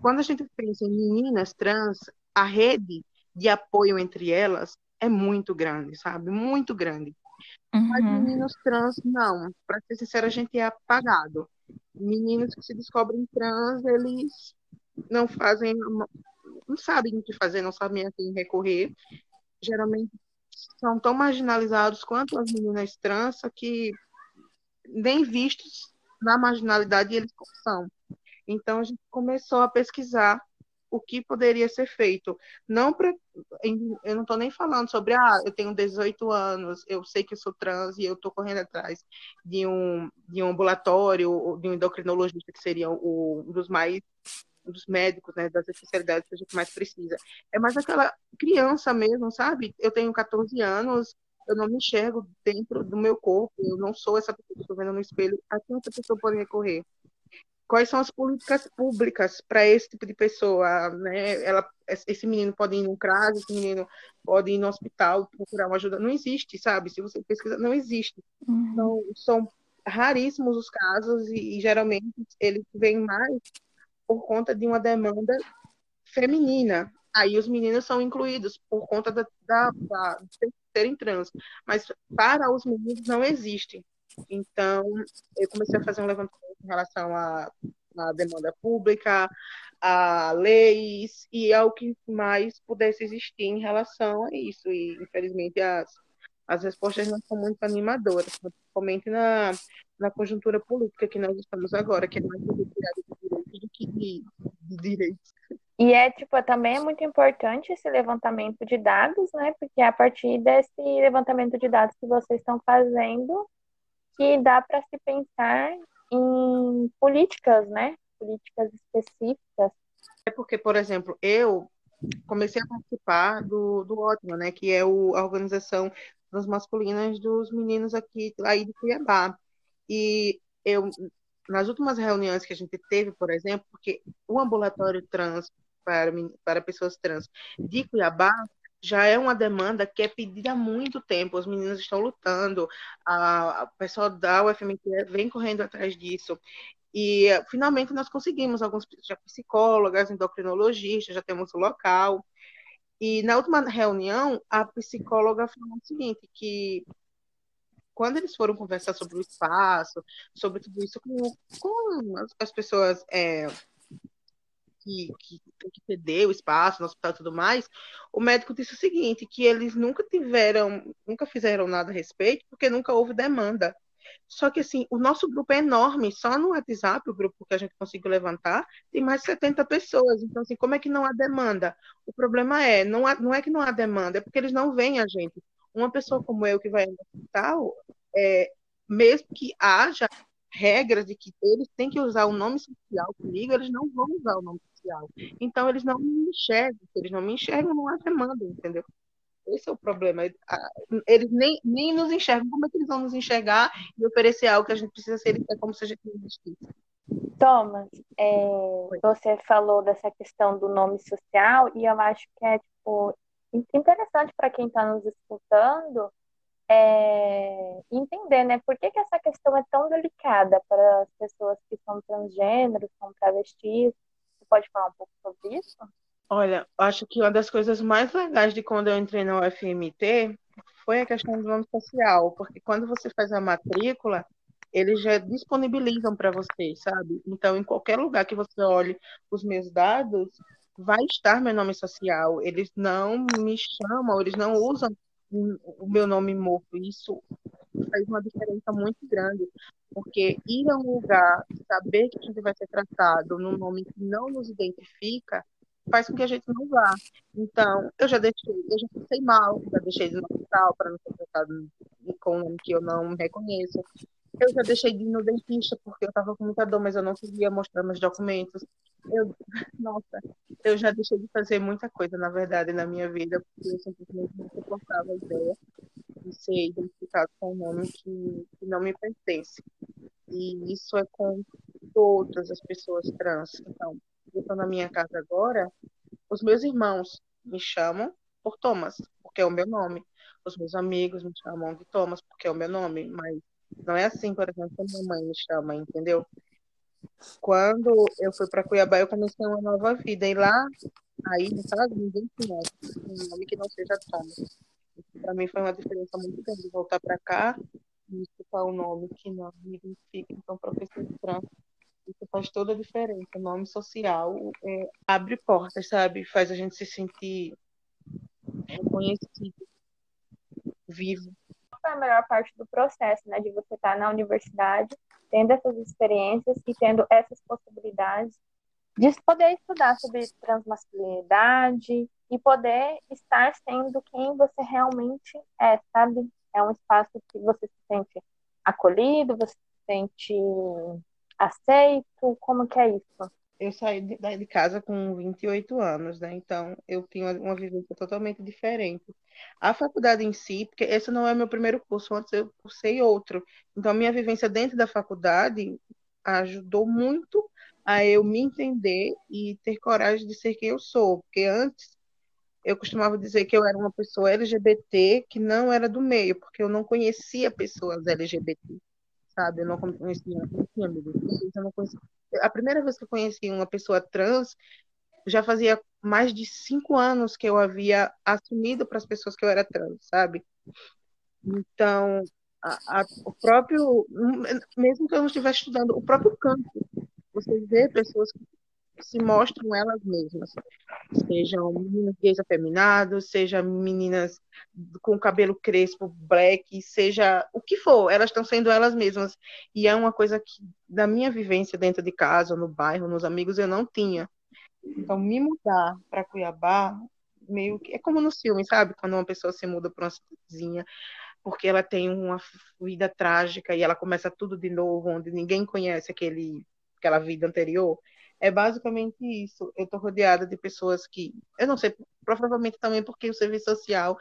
Quando a gente pensa em meninas trans, a rede de apoio entre elas é muito grande, sabe? Muito grande. Uhum. Mas meninos trans, não. Para ser sincera, a gente é apagado meninos que se descobrem trans, eles não fazem, não sabem o que fazer, não sabem a quem recorrer. Geralmente são tão marginalizados quanto as meninas trans, que nem vistos na marginalidade eles são. Então a gente começou a pesquisar o que poderia ser feito. Não pra, eu não estou nem falando sobre, ah, eu tenho 18 anos, eu sei que eu sou trans e eu estou correndo atrás de um, de um ambulatório, de um endocrinologista, que seria o, um dos mais dos médicos, né, das especialidades que a gente mais precisa. É mais aquela criança mesmo, sabe? Eu tenho 14 anos, eu não me enxergo dentro do meu corpo, eu não sou essa pessoa que estou vendo no espelho. A quem essa pessoa pode recorrer? Quais são as políticas públicas para esse tipo de pessoa, né? Ela, esse menino pode ir num CRAS, esse menino pode ir no hospital procurar uma ajuda. Não existe, sabe? Se você pesquisa, não existe. Uhum. Então, são raríssimos os casos e, e geralmente eles vêm mais por conta de uma demanda feminina. Aí os meninos são incluídos por conta da, da, da de serem trans, mas para os meninos não existe. Então, eu comecei a fazer um levantamento em relação à, à demanda pública, a leis e ao que mais pudesse existir em relação a isso. E, infelizmente, as, as respostas não são muito animadoras, principalmente na, na conjuntura política que nós estamos agora, que é mais do que de, de direitos. E é, tipo, também é muito importante esse levantamento de dados, né? Porque é a partir desse levantamento de dados que vocês estão fazendo, que dá para se pensar em políticas, né? Políticas específicas. É porque, por exemplo, eu comecei a participar do, do Ótimo, né? Que é o, a organização das masculinas dos meninos aqui aí de Cuiabá. E eu, nas últimas reuniões que a gente teve, por exemplo, porque o ambulatório trans para, para pessoas trans de Cuiabá já é uma demanda que é pedida há muito tempo. Os meninos estão lutando, a, pessoal da UFMT vem correndo atrás disso. E finalmente nós conseguimos alguns já psicólogas, endocrinologistas, já temos o local. E na última reunião, a psicóloga falou o seguinte, que quando eles foram conversar sobre o espaço, sobre tudo isso com, com as, as pessoas é, que, que tem que o espaço no hospital e tudo mais, o médico disse o seguinte, que eles nunca tiveram, nunca fizeram nada a respeito, porque nunca houve demanda. Só que, assim, o nosso grupo é enorme. Só no WhatsApp, o grupo que a gente conseguiu levantar, tem mais de 70 pessoas. Então, assim, como é que não há demanda? O problema é, não, há, não é que não há demanda, é porque eles não veem a gente. Uma pessoa como eu que vai no hospital, é, mesmo que haja regras de que eles têm que usar o nome social comigo, eles não vão usar o nome social. Então, eles não me enxergam. Se eles não me enxergam, não há demanda, entendeu? Esse é o problema. Eles nem, nem nos enxergam. Como é que eles vão nos enxergar e oferecer algo que a gente precisa ser? É como se a gente não existisse. Thomas, é, você falou dessa questão do nome social e eu acho que é tipo, interessante para quem está nos escutando é, entender, né? Por que, que essa questão é tão delicada para as pessoas que são transgêneros, são travestis? Você pode falar um pouco sobre isso? Olha, acho que uma das coisas mais legais de quando eu entrei na UFMT foi a questão do nome social, porque quando você faz a matrícula, eles já disponibilizam para você, sabe? Então, em qualquer lugar que você olhe os meus dados, vai estar meu nome social. Eles não me chamam, eles não usam o meu nome morto. Isso faz uma diferença muito grande, porque ir a um lugar, saber que a gente vai ser tratado num nome que não nos identifica, faz com que a gente não vá. Então, eu já deixei, eu já pensei mal, já deixei de no hospital para não ser tratado com um nome que eu não reconheço. Eu já deixei de ir no dentista porque eu estava com muita dor, mas eu não queria mostrar meus documentos. Eu, nossa, eu já deixei de fazer muita coisa, na verdade, na minha vida, porque eu simplesmente não suportava a ideia de ser identificado com um nome que, que não me pertence. E isso é com todas as pessoas trans. Então, eu estou na minha casa agora, os meus irmãos me chamam por Thomas, porque é o meu nome. Os meus amigos me chamam de Thomas, porque é o meu nome. Mas não é assim, por exemplo, que minha mãe me chama, entendeu? Quando eu fui para Cuiabá, eu comecei uma nova vida. E lá, aí, caso, ninguém conhece um nome que não seja Thomas. Para mim foi uma diferença muito grande voltar para cá e escutar um nome que não me identifica. Então, professor trans isso faz toda a diferença. O nome social é, abre portas, sabe? Faz a gente se sentir reconhecido, vivo. Foi a melhor parte do processo, né? De você estar na universidade, tendo essas experiências e tendo essas possibilidades de poder estudar sobre transmasculinidade e poder estar sendo quem você realmente é, sabe? É um espaço que você se sente acolhido, você se sente aceito? Como que é isso? Eu saí de, de casa com 28 anos, né? Então eu tinha uma vivência totalmente diferente. A faculdade em si, porque esse não é meu primeiro curso, antes eu cursei outro. Então a minha vivência dentro da faculdade ajudou muito a eu me entender e ter coragem de ser quem eu sou, porque antes eu costumava dizer que eu era uma pessoa LGBT que não era do meio, porque eu não conhecia pessoas LGBT sabe? Eu não conhecia, não tinha amigos eu não conhecia. A primeira vez que eu conheci uma pessoa trans, já fazia mais de cinco anos que eu havia assumido para as pessoas que eu era trans, sabe? Então, a, a, o próprio, mesmo que eu não estivesse estudando, o próprio campo, você vê pessoas que se mostram elas mesmas. Sejam meninas gays afeminados, sejam meninas com cabelo crespo, black, seja o que for, elas estão sendo elas mesmas. E é uma coisa que, da minha vivência dentro de casa, no bairro, nos amigos, eu não tinha. Então, me mudar para Cuiabá, meio que. É como no filme, sabe? Quando uma pessoa se muda para uma cidadezinha porque ela tem uma vida trágica e ela começa tudo de novo, onde ninguém conhece aquele, aquela vida anterior. É basicamente isso. Eu estou rodeada de pessoas que, eu não sei, provavelmente também porque o serviço social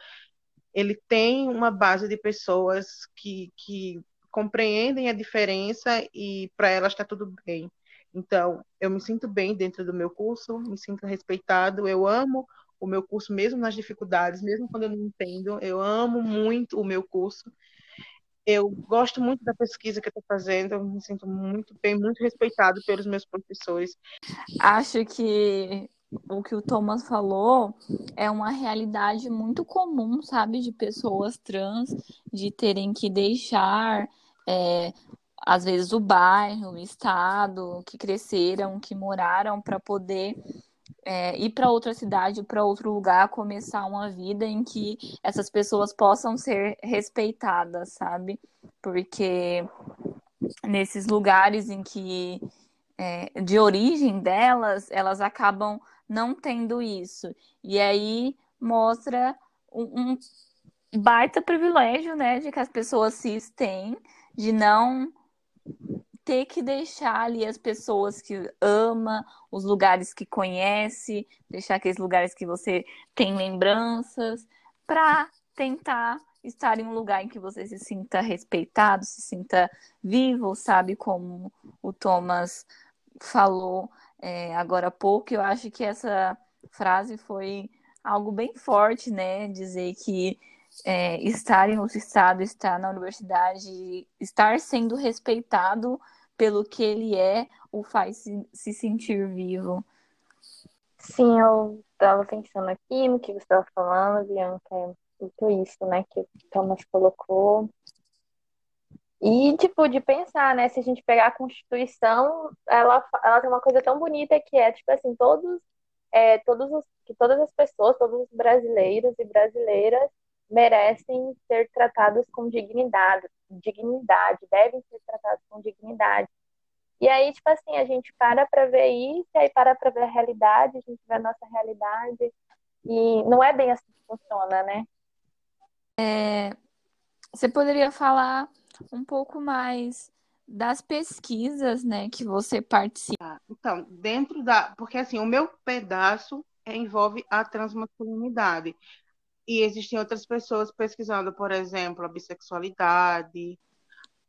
ele tem uma base de pessoas que, que compreendem a diferença e para elas está tudo bem. Então, eu me sinto bem dentro do meu curso, me sinto respeitado, eu amo o meu curso mesmo nas dificuldades, mesmo quando eu não entendo, eu amo muito o meu curso eu gosto muito da pesquisa que estou fazendo, eu me sinto muito bem, muito respeitado pelos meus professores. Acho que o que o Thomas falou é uma realidade muito comum, sabe, de pessoas trans, de terem que deixar, é, às vezes, o bairro, o estado, que cresceram, que moraram, para poder é, ir para outra cidade, para outro lugar, começar uma vida em que essas pessoas possam ser respeitadas, sabe? Porque nesses lugares em que é, de origem delas, elas acabam não tendo isso. E aí mostra um, um baita privilégio, né, de que as pessoas cis têm, de não ter que deixar ali as pessoas que ama, os lugares que conhece, deixar aqueles lugares que você tem lembranças, para tentar estar em um lugar em que você se sinta respeitado, se sinta vivo, sabe? Como o Thomas falou é, agora há pouco, eu acho que essa frase foi algo bem forte, né? Dizer que é, estar em outro estado, estar na universidade, estar sendo respeitado pelo que ele é, o faz se, se sentir vivo. Sim, eu estava pensando aqui no que você estava falando, Bianca, é muito isso, né, que o Thomas colocou. E, tipo, de pensar, né, se a gente pegar a Constituição, ela, ela tem uma coisa tão bonita que é, tipo assim, todos, é, todos os, que todas as pessoas, todos os brasileiros e brasileiras merecem ser tratados com dignidade, dignidade, devem ser tratados com dignidade. E aí, tipo assim, a gente para para ver isso, e aí para para ver a realidade, a gente vê a nossa realidade, e não é bem assim que funciona, né? É, você poderia falar um pouco mais das pesquisas, né, que você participa. Então, dentro da, porque assim, o meu pedaço envolve a transmasculinidade. E existem outras pessoas pesquisando, por exemplo, a bissexualidade,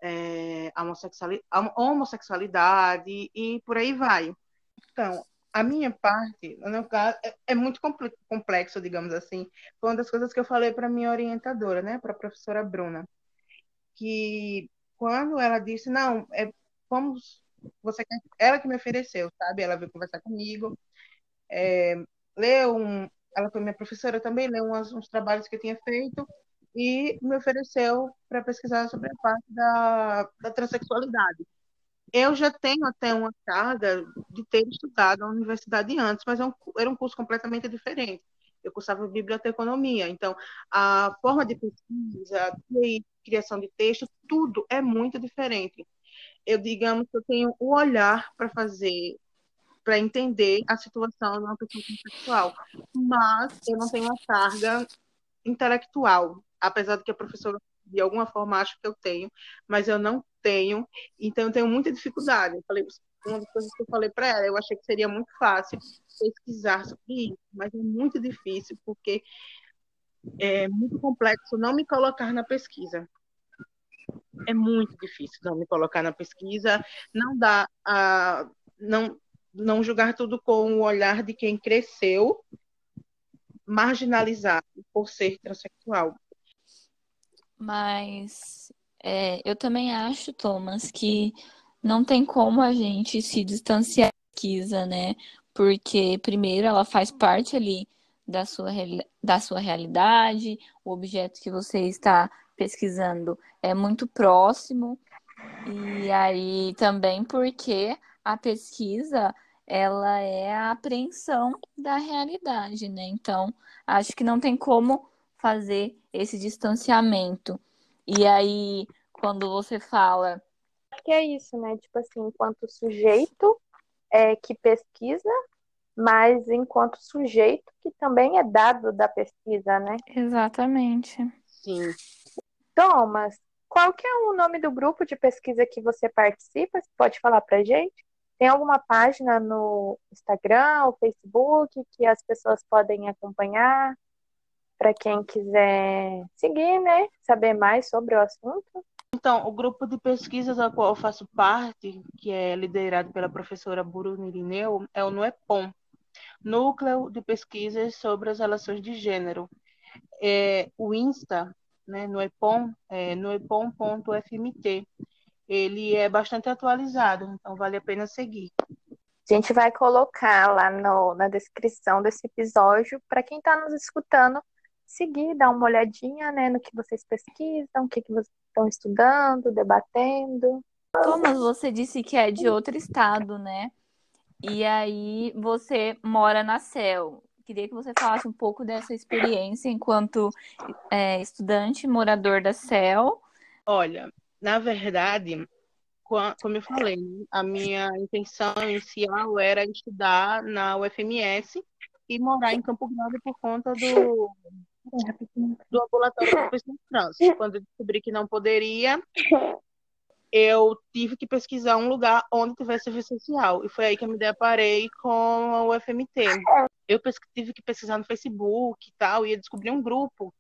é, a, homossexualidade e por aí vai. Então, a minha parte, no caso, é, é muito complexo, digamos assim. Foi uma das coisas que eu falei para minha orientadora, né, para a professora Bruna, que quando ela disse, não, é, vamos, você ela que me ofereceu, sabe? Ela veio conversar comigo, é, leu um, ela foi minha professora também, leu uns, uns trabalhos que eu tinha feito e me ofereceu para pesquisar sobre a parte da, da transexualidade. Eu já tenho até uma carga de ter estudado na universidade antes, mas é era um curso completamente diferente. Eu cursava biblioteconomia, então a forma de pesquisa, de criação de texto, tudo é muito diferente. Eu, digamos que eu tenho o olhar para fazer para entender a situação de uma pessoa sexual. Mas eu não tenho a carga intelectual, apesar de que a professora de alguma forma acho que eu tenho, mas eu não tenho, então eu tenho muita dificuldade. Eu falei, uma das coisas que eu falei para ela, eu achei que seria muito fácil pesquisar sobre isso, mas é muito difícil porque é muito complexo não me colocar na pesquisa. É muito difícil não me colocar na pesquisa, não dá a não não julgar tudo com o olhar de quem cresceu marginalizado por ser transexual. Mas é, eu também acho, Thomas, que não tem como a gente se distanciar da pesquisa, né? Porque, primeiro, ela faz parte ali da sua, da sua realidade, o objeto que você está pesquisando é muito próximo, e aí também porque a pesquisa ela é a apreensão da realidade, né? Então, acho que não tem como fazer esse distanciamento. E aí, quando você fala. Que é isso, né? Tipo assim, enquanto sujeito é, que pesquisa, mas enquanto sujeito que também é dado da pesquisa, né? Exatamente. Sim. Thomas, qual que é o nome do grupo de pesquisa que você participa? Você pode falar pra gente? Tem alguma página no Instagram ou Facebook que as pessoas podem acompanhar para quem quiser seguir, né? Saber mais sobre o assunto? Então, o grupo de pesquisas a qual eu faço parte, que é liderado pela professora Bruno Irineu, é o NUEPOM, Núcleo de Pesquisas sobre as Relações de Gênero. É, o Insta, né, NUEPOM, é nuepom.fmt ele é bastante atualizado, então vale a pena seguir. A gente vai colocar lá no, na descrição desse episódio para quem está nos escutando seguir, dar uma olhadinha né, no que vocês pesquisam, o que, que vocês estão estudando, debatendo. Thomas, você disse que é de outro estado, né? E aí você mora na CEL. Queria que você falasse um pouco dessa experiência enquanto é, estudante morador da CEL. Olha, na verdade, como eu falei, a minha intenção inicial era estudar na UFMS e morar em Campo Grande por conta do, do ambulatório de pessoas trans. Quando eu descobri que não poderia, eu tive que pesquisar um lugar onde tivesse serviço social. E foi aí que eu me deparei com a UFMT. Eu tive que pesquisar no Facebook e tal, e descobri um grupo.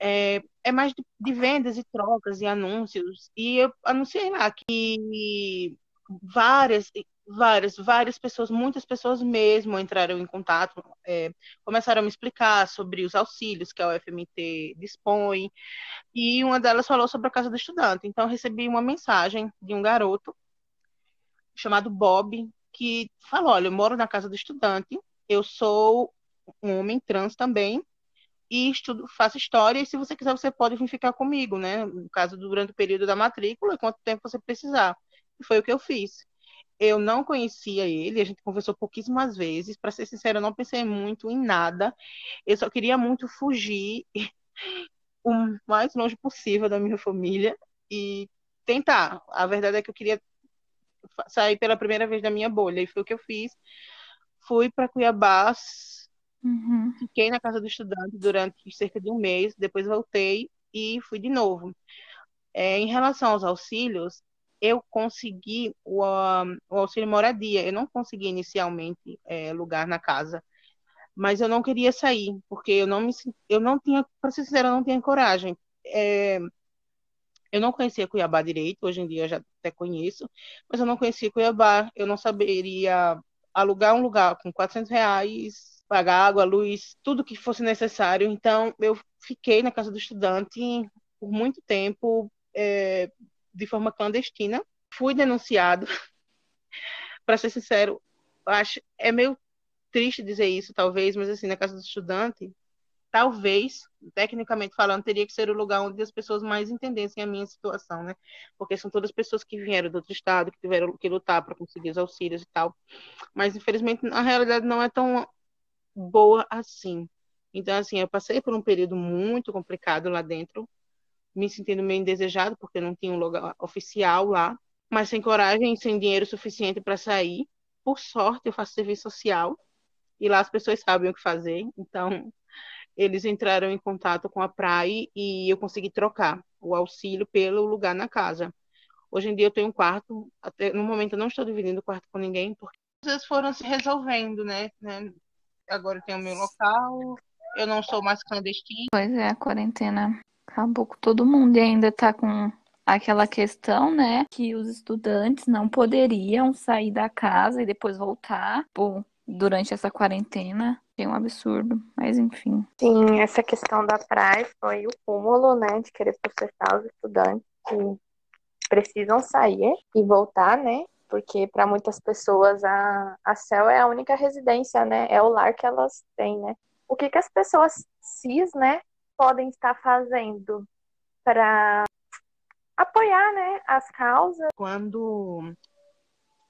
É, é mais de, de, vendas e trocas e anúncios. E eu anunciei lá que várias várias, várias pessoas, muitas pessoas mesmo entraram em contato, é, começaram a me explicar sobre os auxílios que a UFMT dispõe, e uma delas falou sobre a Casa do Estudante. Então, eu recebi uma mensagem de um garoto chamado Bob, que falou: Olha, eu moro na Casa do Estudante, eu sou um homem trans também, e estudo, faço história, e se você quiser, você pode vir ficar comigo, né? No caso, durante o período da matrícula, quanto tempo você precisar. E foi o que eu fiz eu não conhecia ele, a gente conversou pouquíssimas vezes. Para ser sincero, eu não pensei muito em nada. Eu só queria muito fugir o mais longe possível da minha família e tentar. A verdade é que eu queria sair pela primeira vez da minha bolha, e foi o que eu fiz. Fui para Cuiabá, uhum. fiquei na casa do estudante durante cerca de um mês, depois voltei e fui de novo. É, em relação aos auxílios, eu consegui o, o auxílio moradia. Eu não consegui inicialmente é, lugar na casa, mas eu não queria sair, porque eu não me eu não tinha, para ser sincera, eu não tinha coragem. É, eu não conhecia Cuiabá direito, hoje em dia eu já até conheço, mas eu não conhecia Cuiabá, eu não saberia alugar um lugar com 400 reais, pagar água, luz, tudo que fosse necessário. Então, eu fiquei na casa do estudante por muito tempo, é, de forma clandestina. Fui denunciado. Para ser sincero, acho é meio triste dizer isso, talvez, mas assim, na casa do estudante, talvez, tecnicamente falando, teria que ser o lugar onde as pessoas mais entendessem a minha situação, né? Porque são todas pessoas que vieram do outro estado, que tiveram que lutar para conseguir os auxílios e tal. Mas, infelizmente, a realidade não é tão boa assim. Então, assim, eu passei por um período muito complicado lá dentro, me sentindo meio indesejado, porque não tinha um lugar oficial lá, mas sem coragem sem dinheiro suficiente para sair. Por sorte, eu faço serviço social e lá as pessoas sabem o que fazer, então eles entraram em contato com a praia e eu consegui trocar o auxílio pelo lugar na casa. Hoje em dia eu tenho um quarto, até no momento eu não estou dividindo o quarto com ninguém, porque as coisas foram se resolvendo, né? né? Agora eu tenho o meu local, eu não sou mais clandestina. Pois é, a quarentena Acabou com todo mundo e ainda tá com aquela questão, né, que os estudantes não poderiam sair da casa e depois voltar pô, durante essa quarentena. É um absurdo, mas enfim. Sim, essa questão da praia foi o cúmulo, né, de querer processar os estudantes que precisam sair e voltar, né, porque para muitas pessoas a, a CEL é a única residência, né, é o lar que elas têm, né. O que que as pessoas cis, né, podem estar fazendo para apoiar né, as causas? Quando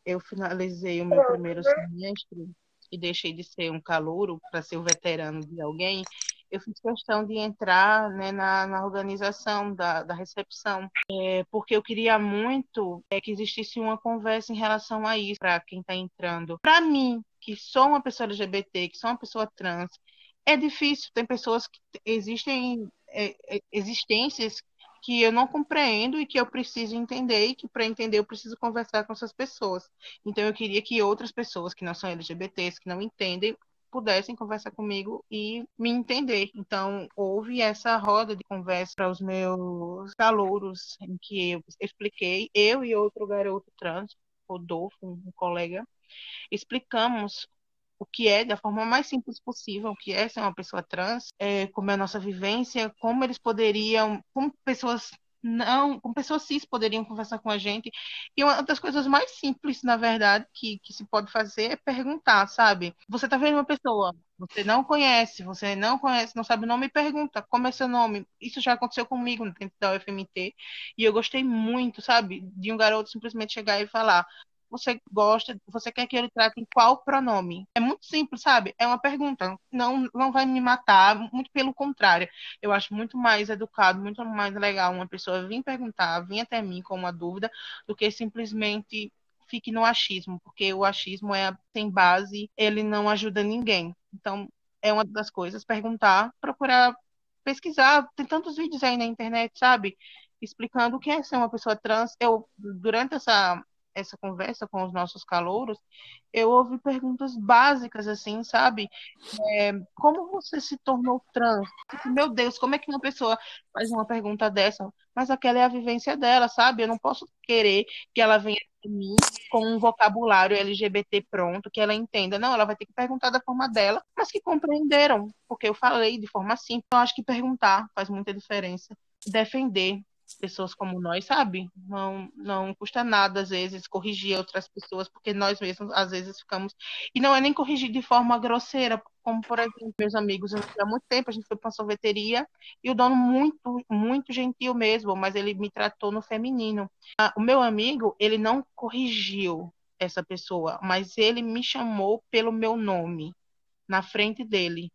eu finalizei o meu primeiro semestre e deixei de ser um calouro para ser o veterano de alguém, eu fiz questão de entrar né, na, na, organização da, da recepção, é, porque eu queria muito é, que existisse uma conversa em relação a isso para quem está entrando. Para mim, que sou uma pessoa LGBT, que sou uma pessoa trans, é difícil. Tem pessoas que existem é, é, existências que eu não compreendo e que eu preciso entender e que para entender eu preciso conversar com essas pessoas. Então eu queria que outras pessoas que não são LGBTs, que não entendem, pudessem conversar comigo e me entender. Então, houve essa roda de conversa para os meus calouros, em que eu expliquei, eu e outro garoto trans, Rodolfo, um colega, explicamos o que é, da forma mais simples possível, o que é ser uma pessoa trans, é, como é a nossa vivência, como eles poderiam, como pessoas não, com pessoas cis poderiam conversar com a gente. E uma das coisas mais simples, na verdade, que, que se pode fazer é perguntar, sabe? Você tá vendo uma pessoa, você não conhece, você não conhece, não sabe o nome, pergunta como é seu nome. Isso já aconteceu comigo dentro da UFMT. E eu gostei muito, sabe, de um garoto simplesmente chegar e falar: você gosta, você quer que ele trate em qual pronome? É muito simples, sabe? É uma pergunta. Não, não vai me matar, muito pelo contrário. Eu acho muito mais educado, muito mais legal uma pessoa vir perguntar, vir até mim com uma dúvida, do que simplesmente fique no achismo, porque o achismo é sem base, ele não ajuda ninguém. Então, é uma das coisas, perguntar, procurar pesquisar, tem tantos vídeos aí na internet, sabe? Explicando o que é ser uma pessoa trans. Eu, durante essa essa conversa com os nossos calouros, eu ouvi perguntas básicas, assim, sabe? É, como você se tornou trans? Meu Deus, como é que uma pessoa faz uma pergunta dessa? Mas aquela é a vivência dela, sabe? Eu não posso querer que ela venha mim com um vocabulário LGBT pronto, que ela entenda. Não, ela vai ter que perguntar da forma dela, mas que compreenderam, porque eu falei de forma simples. Eu acho que perguntar faz muita diferença. Defender pessoas como nós, sabe? Não, não custa nada, às vezes, corrigir outras pessoas, porque nós mesmos, às vezes, ficamos. E não é nem corrigir de forma grosseira, como, por exemplo, meus amigos, há muito tempo a gente foi para uma sorveteria e o dono, muito, muito gentil mesmo, mas ele me tratou no feminino. Ah, o meu amigo, ele não corrigiu essa pessoa, mas ele me chamou pelo meu nome na frente dele,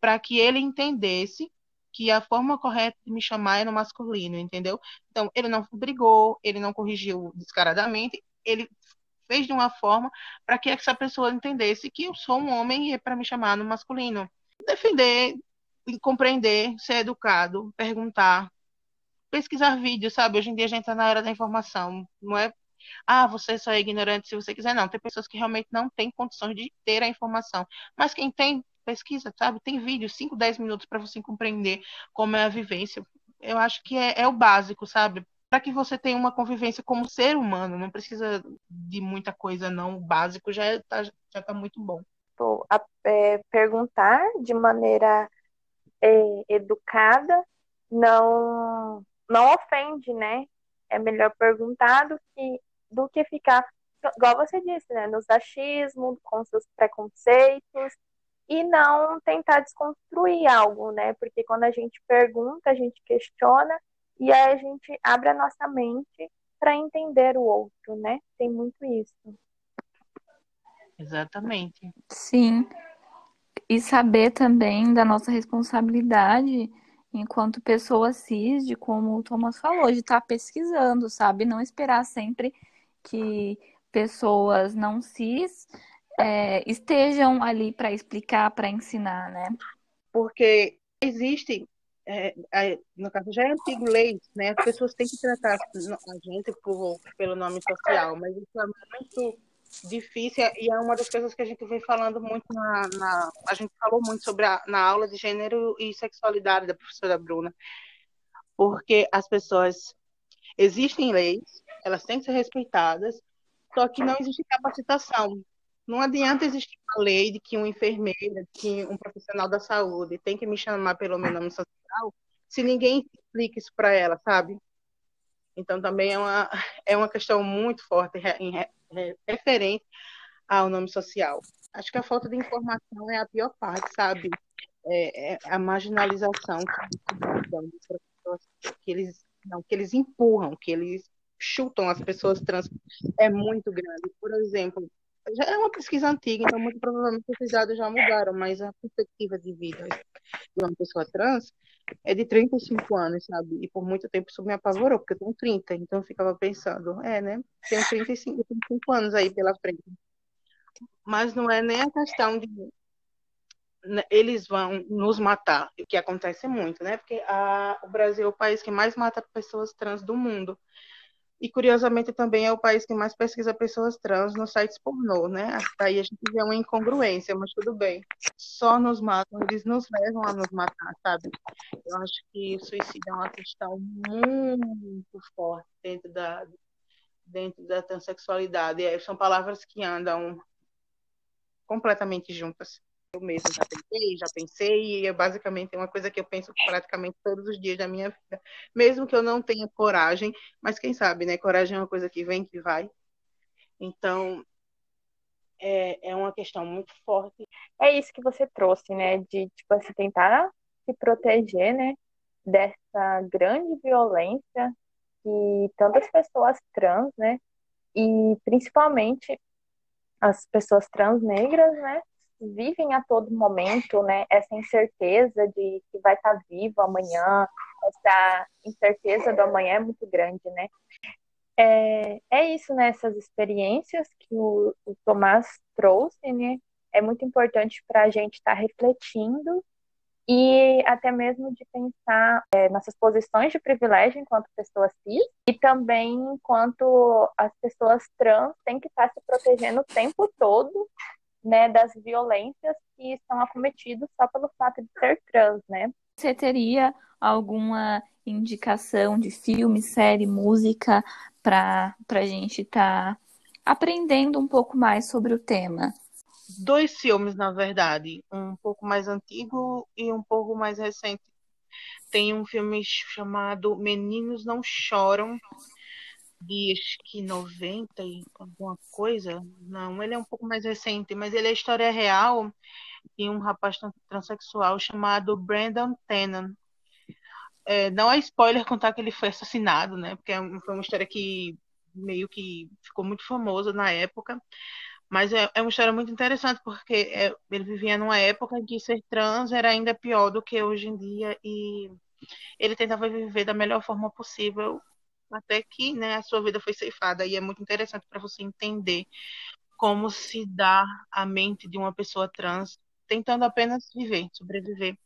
para que ele entendesse que a forma correta de me chamar é no masculino, entendeu? Então, ele não brigou, ele não corrigiu descaradamente, ele fez de uma forma para que essa pessoa entendesse que eu sou um homem e é para me chamar no masculino. Defender, compreender, ser educado, perguntar, pesquisar vídeos, sabe? Hoje em dia a gente está na era da informação, não é ah, você só é ignorante se você quiser. Não, tem pessoas que realmente não têm condições de ter a informação. Mas quem tem, pesquisa, sabe? Tem vídeos, 5, 10 minutos para você compreender como é a vivência. Eu acho que é, é o básico, sabe? Para que você tenha uma convivência como ser humano, não precisa de muita coisa, não. O básico já está já tá muito bom. É, perguntar de maneira é, educada não, não ofende, né? É melhor perguntar do que, do que ficar, igual você disse, né? Nos achismos, com seus preconceitos, e não tentar desconstruir algo, né? Porque quando a gente pergunta, a gente questiona e aí a gente abre a nossa mente para entender o outro, né? Tem muito isso. Exatamente. Sim. E saber também da nossa responsabilidade enquanto pessoa cis, de como o Thomas falou, de estar tá pesquisando, sabe? Não esperar sempre que pessoas não cis é, estejam ali para explicar, para ensinar, né? Porque existe, é, no caso já é antigo lei, né? As pessoas têm que tratar a gente por, pelo nome social, mas isso é muito difícil e é uma das coisas que a gente vem falando muito na, na a gente falou muito sobre a, na aula de gênero e sexualidade da professora Bruna, porque as pessoas existem leis, elas têm que ser respeitadas, só que não existe capacitação. Não adianta existir uma lei de que uma enfermeira, de que um profissional da saúde tem que me chamar pelo meu nome social, se ninguém explica isso para ela, sabe? Então também é uma, é uma questão muito forte em, em, referente ao nome social. Acho que a falta de informação é a pior parte, sabe? É, é a marginalização que, que eles não, que eles empurram, que eles chutam as pessoas trans é muito grande. Por exemplo, já é uma pesquisa antiga, então muito provavelmente esses dados já mudaram, mas a perspectiva de vida de uma pessoa trans é de 35 anos, sabe? E por muito tempo isso me apavorou, porque eu tenho 30, então eu ficava pensando, é, né? Tenho 35, 35 anos aí pela frente. Mas não é nem a questão de né, eles vão nos matar, o que acontece muito, né? Porque a, o Brasil é o país que mais mata pessoas trans do mundo. E, curiosamente, também é o país que mais pesquisa pessoas trans nos sites pornô, né? Aí a gente vê uma incongruência, mas tudo bem. Só nos matam, eles nos levam a nos matar, sabe? Eu acho que o suicídio é uma questão muito forte dentro da, dentro da transexualidade. E são palavras que andam completamente juntas. Eu mesmo já pensei, já pensei, e é basicamente uma coisa que eu penso praticamente todos os dias da minha vida. Mesmo que eu não tenha coragem, mas quem sabe, né? Coragem é uma coisa que vem, que vai. Então, é, é uma questão muito forte. É isso que você trouxe, né? De, tipo, você tentar se proteger, né? Dessa grande violência que tantas pessoas trans, né? E principalmente as pessoas trans negras, né? Vivem a todo momento, né, essa incerteza de que vai estar vivo amanhã, essa incerteza do amanhã é muito grande, né? É, é isso, né, essas experiências que o, o Tomás trouxe, né, é muito importante para a gente estar tá refletindo e até mesmo de pensar é, nossas posições de privilégio enquanto pessoas cis e também enquanto as pessoas trans têm que estar tá se protegendo o tempo todo né, das violências que são acometidos só pelo fato de ser trans, né? Você teria alguma indicação de filme, série, música para a gente estar tá aprendendo um pouco mais sobre o tema? Dois filmes, na verdade, um pouco mais antigo e um pouco mais recente. Tem um filme chamado Meninos Não Choram, de acho que 90 e alguma coisa. Não, ele é um pouco mais recente, mas ele é história real de um rapaz transexual chamado Brandon Tennant. É, não é spoiler contar que ele foi assassinado, né? Porque é foi uma história que meio que ficou muito famosa na época. Mas é, é uma história muito interessante, porque é, ele vivia numa época em que ser trans era ainda pior do que hoje em dia, e ele tentava viver da melhor forma possível até que né, a sua vida foi ceifada. E é muito interessante para você entender como se dá a mente de uma pessoa trans tentando apenas viver, sobreviver.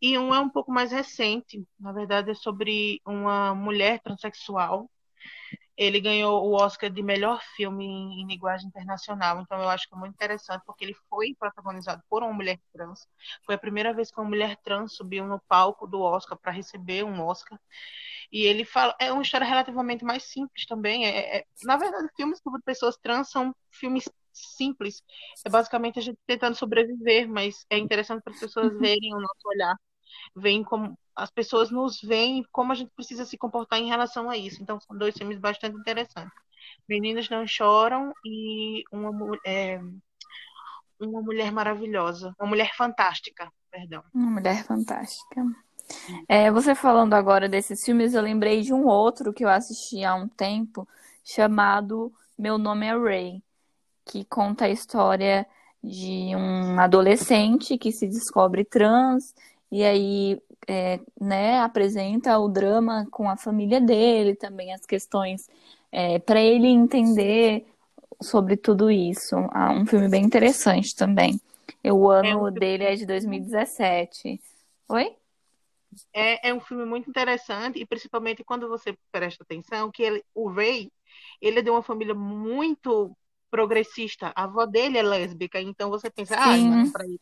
E um é um pouco mais recente, na verdade é sobre uma mulher transexual. Ele ganhou o Oscar de melhor filme em linguagem internacional, então eu acho que é muito interessante porque ele foi protagonizado por uma mulher trans. Foi a primeira vez que uma mulher trans subiu no palco do Oscar para receber um Oscar. E ele fala, é uma história relativamente mais simples também. É, é, na verdade, filmes sobre pessoas trans são filmes simples. É basicamente a gente tentando sobreviver, mas é interessante para as pessoas uhum. verem o nosso olhar, veem como as pessoas nos veem como a gente precisa se comportar em relação a isso. Então, são dois filmes bastante interessantes. Meninas Não Choram e uma, é, uma Mulher Maravilhosa. Uma Mulher Fantástica, perdão. Uma Mulher Fantástica. É, você falando agora desses filmes, eu lembrei de um outro que eu assisti há um tempo, chamado Meu Nome é Ray, que conta a história de um adolescente que se descobre trans e aí é, né, apresenta o drama com a família dele, também as questões é, para ele entender sobre tudo isso. Ah, um filme bem interessante também. O ano é dele é de 2017. Oi? É, é um filme muito interessante, e principalmente quando você presta atenção, que ele, o Ray, ele é de uma família muito progressista. A avó dele é lésbica, então você pensa, ah, mas para isso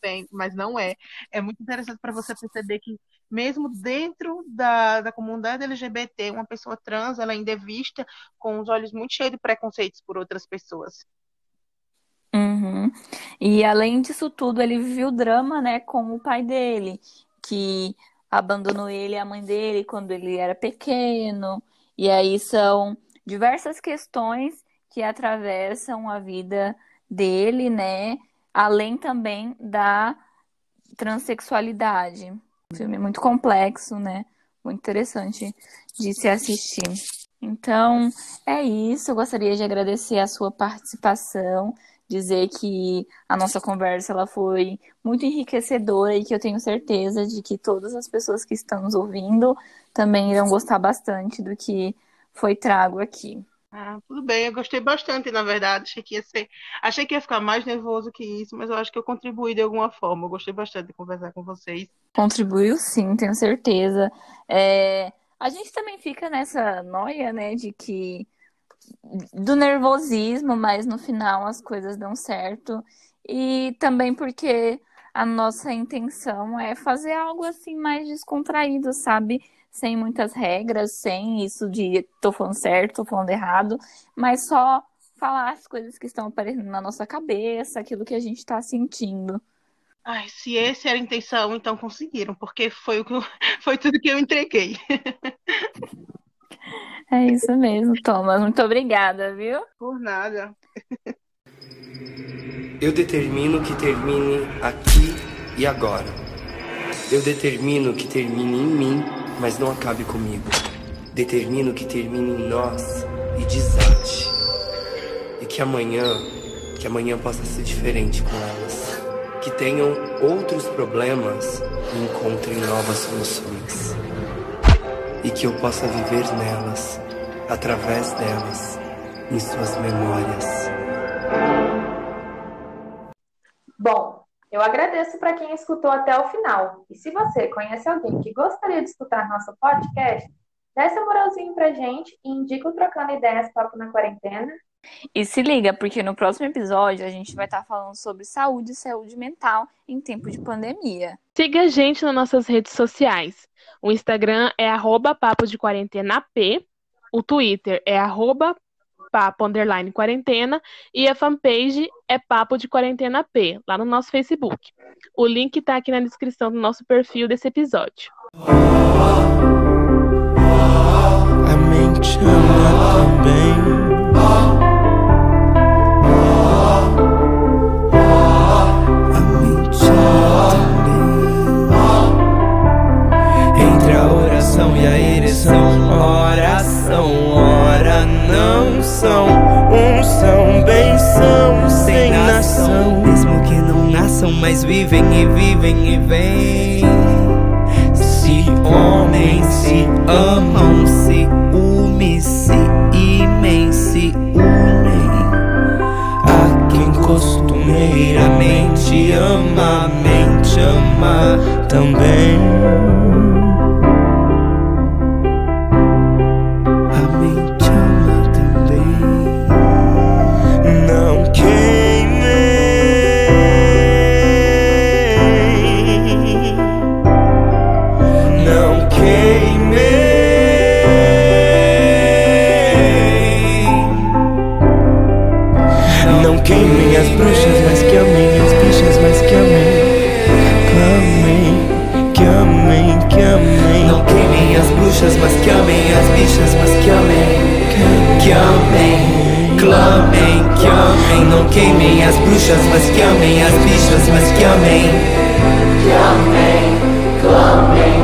bem, mas não é. É muito interessante para você perceber que mesmo dentro da, da comunidade LGBT, uma pessoa trans, ela ainda é vista com os olhos muito cheios de preconceitos por outras pessoas. Uhum. E além disso tudo, ele viveu drama, né, com o pai dele, que abandonou ele e a mãe dele quando ele era pequeno. E aí são diversas questões que atravessam a vida dele, né? Além também da transexualidade. Filme muito complexo, né? Muito interessante de se assistir. Então, é isso. Eu gostaria de agradecer a sua participação dizer que a nossa conversa ela foi muito enriquecedora e que eu tenho certeza de que todas as pessoas que estão nos ouvindo também irão gostar bastante do que foi trago aqui. Ah, tudo bem, eu gostei bastante, na verdade. Achei que ia ser, achei que ia ficar mais nervoso que isso, mas eu acho que eu contribuí de alguma forma. Eu gostei bastante de conversar com vocês. Contribuiu sim, tenho certeza. É... A gente também fica nessa noia, né, de que do nervosismo, mas no final as coisas dão certo. E também porque a nossa intenção é fazer algo assim mais descontraído, sabe? Sem muitas regras, sem isso de tô falando certo, tô falando errado, mas só falar as coisas que estão aparecendo na nossa cabeça, aquilo que a gente está sentindo. Ai, se essa era a intenção, então conseguiram, porque foi, o que foi tudo que eu entreguei. É isso mesmo, Thomas. Muito obrigada, viu? Por nada. Eu determino que termine aqui e agora. Eu determino que termine em mim, mas não acabe comigo. Determino que termine em nós e desate. E que amanhã, que amanhã possa ser diferente com elas. Que tenham outros problemas e encontrem novas soluções. E que eu possa viver nelas, através delas, em suas memórias. Bom, eu agradeço para quem escutou até o final. E se você conhece alguém que gostaria de escutar nosso podcast, dá essa moralzinha pra gente e indica o Trocando Ideias Papo na Quarentena. E se liga, porque no próximo episódio a gente vai estar falando sobre saúde e saúde mental em tempo de pandemia. Siga a gente nas nossas redes sociais. O Instagram é arroba papo de quarentena P, o Twitter é arroba papo underline quarentena e a fanpage é papo de quarentena P, lá no nosso Facebook. O link está aqui na descrição do nosso perfil desse episódio. A mente ama também. E a ereção, oração, ora não são. Um são, bem são, sem nação. Mesmo que não nasçam, mas vivem e vivem e vêm. Se homens se amam, se unem, se imem, se unem. A quem costumeiramente ama, mente ama também. Queimem as bruxas, mas que amem as bichas, mas que amem. Que amem, clamem.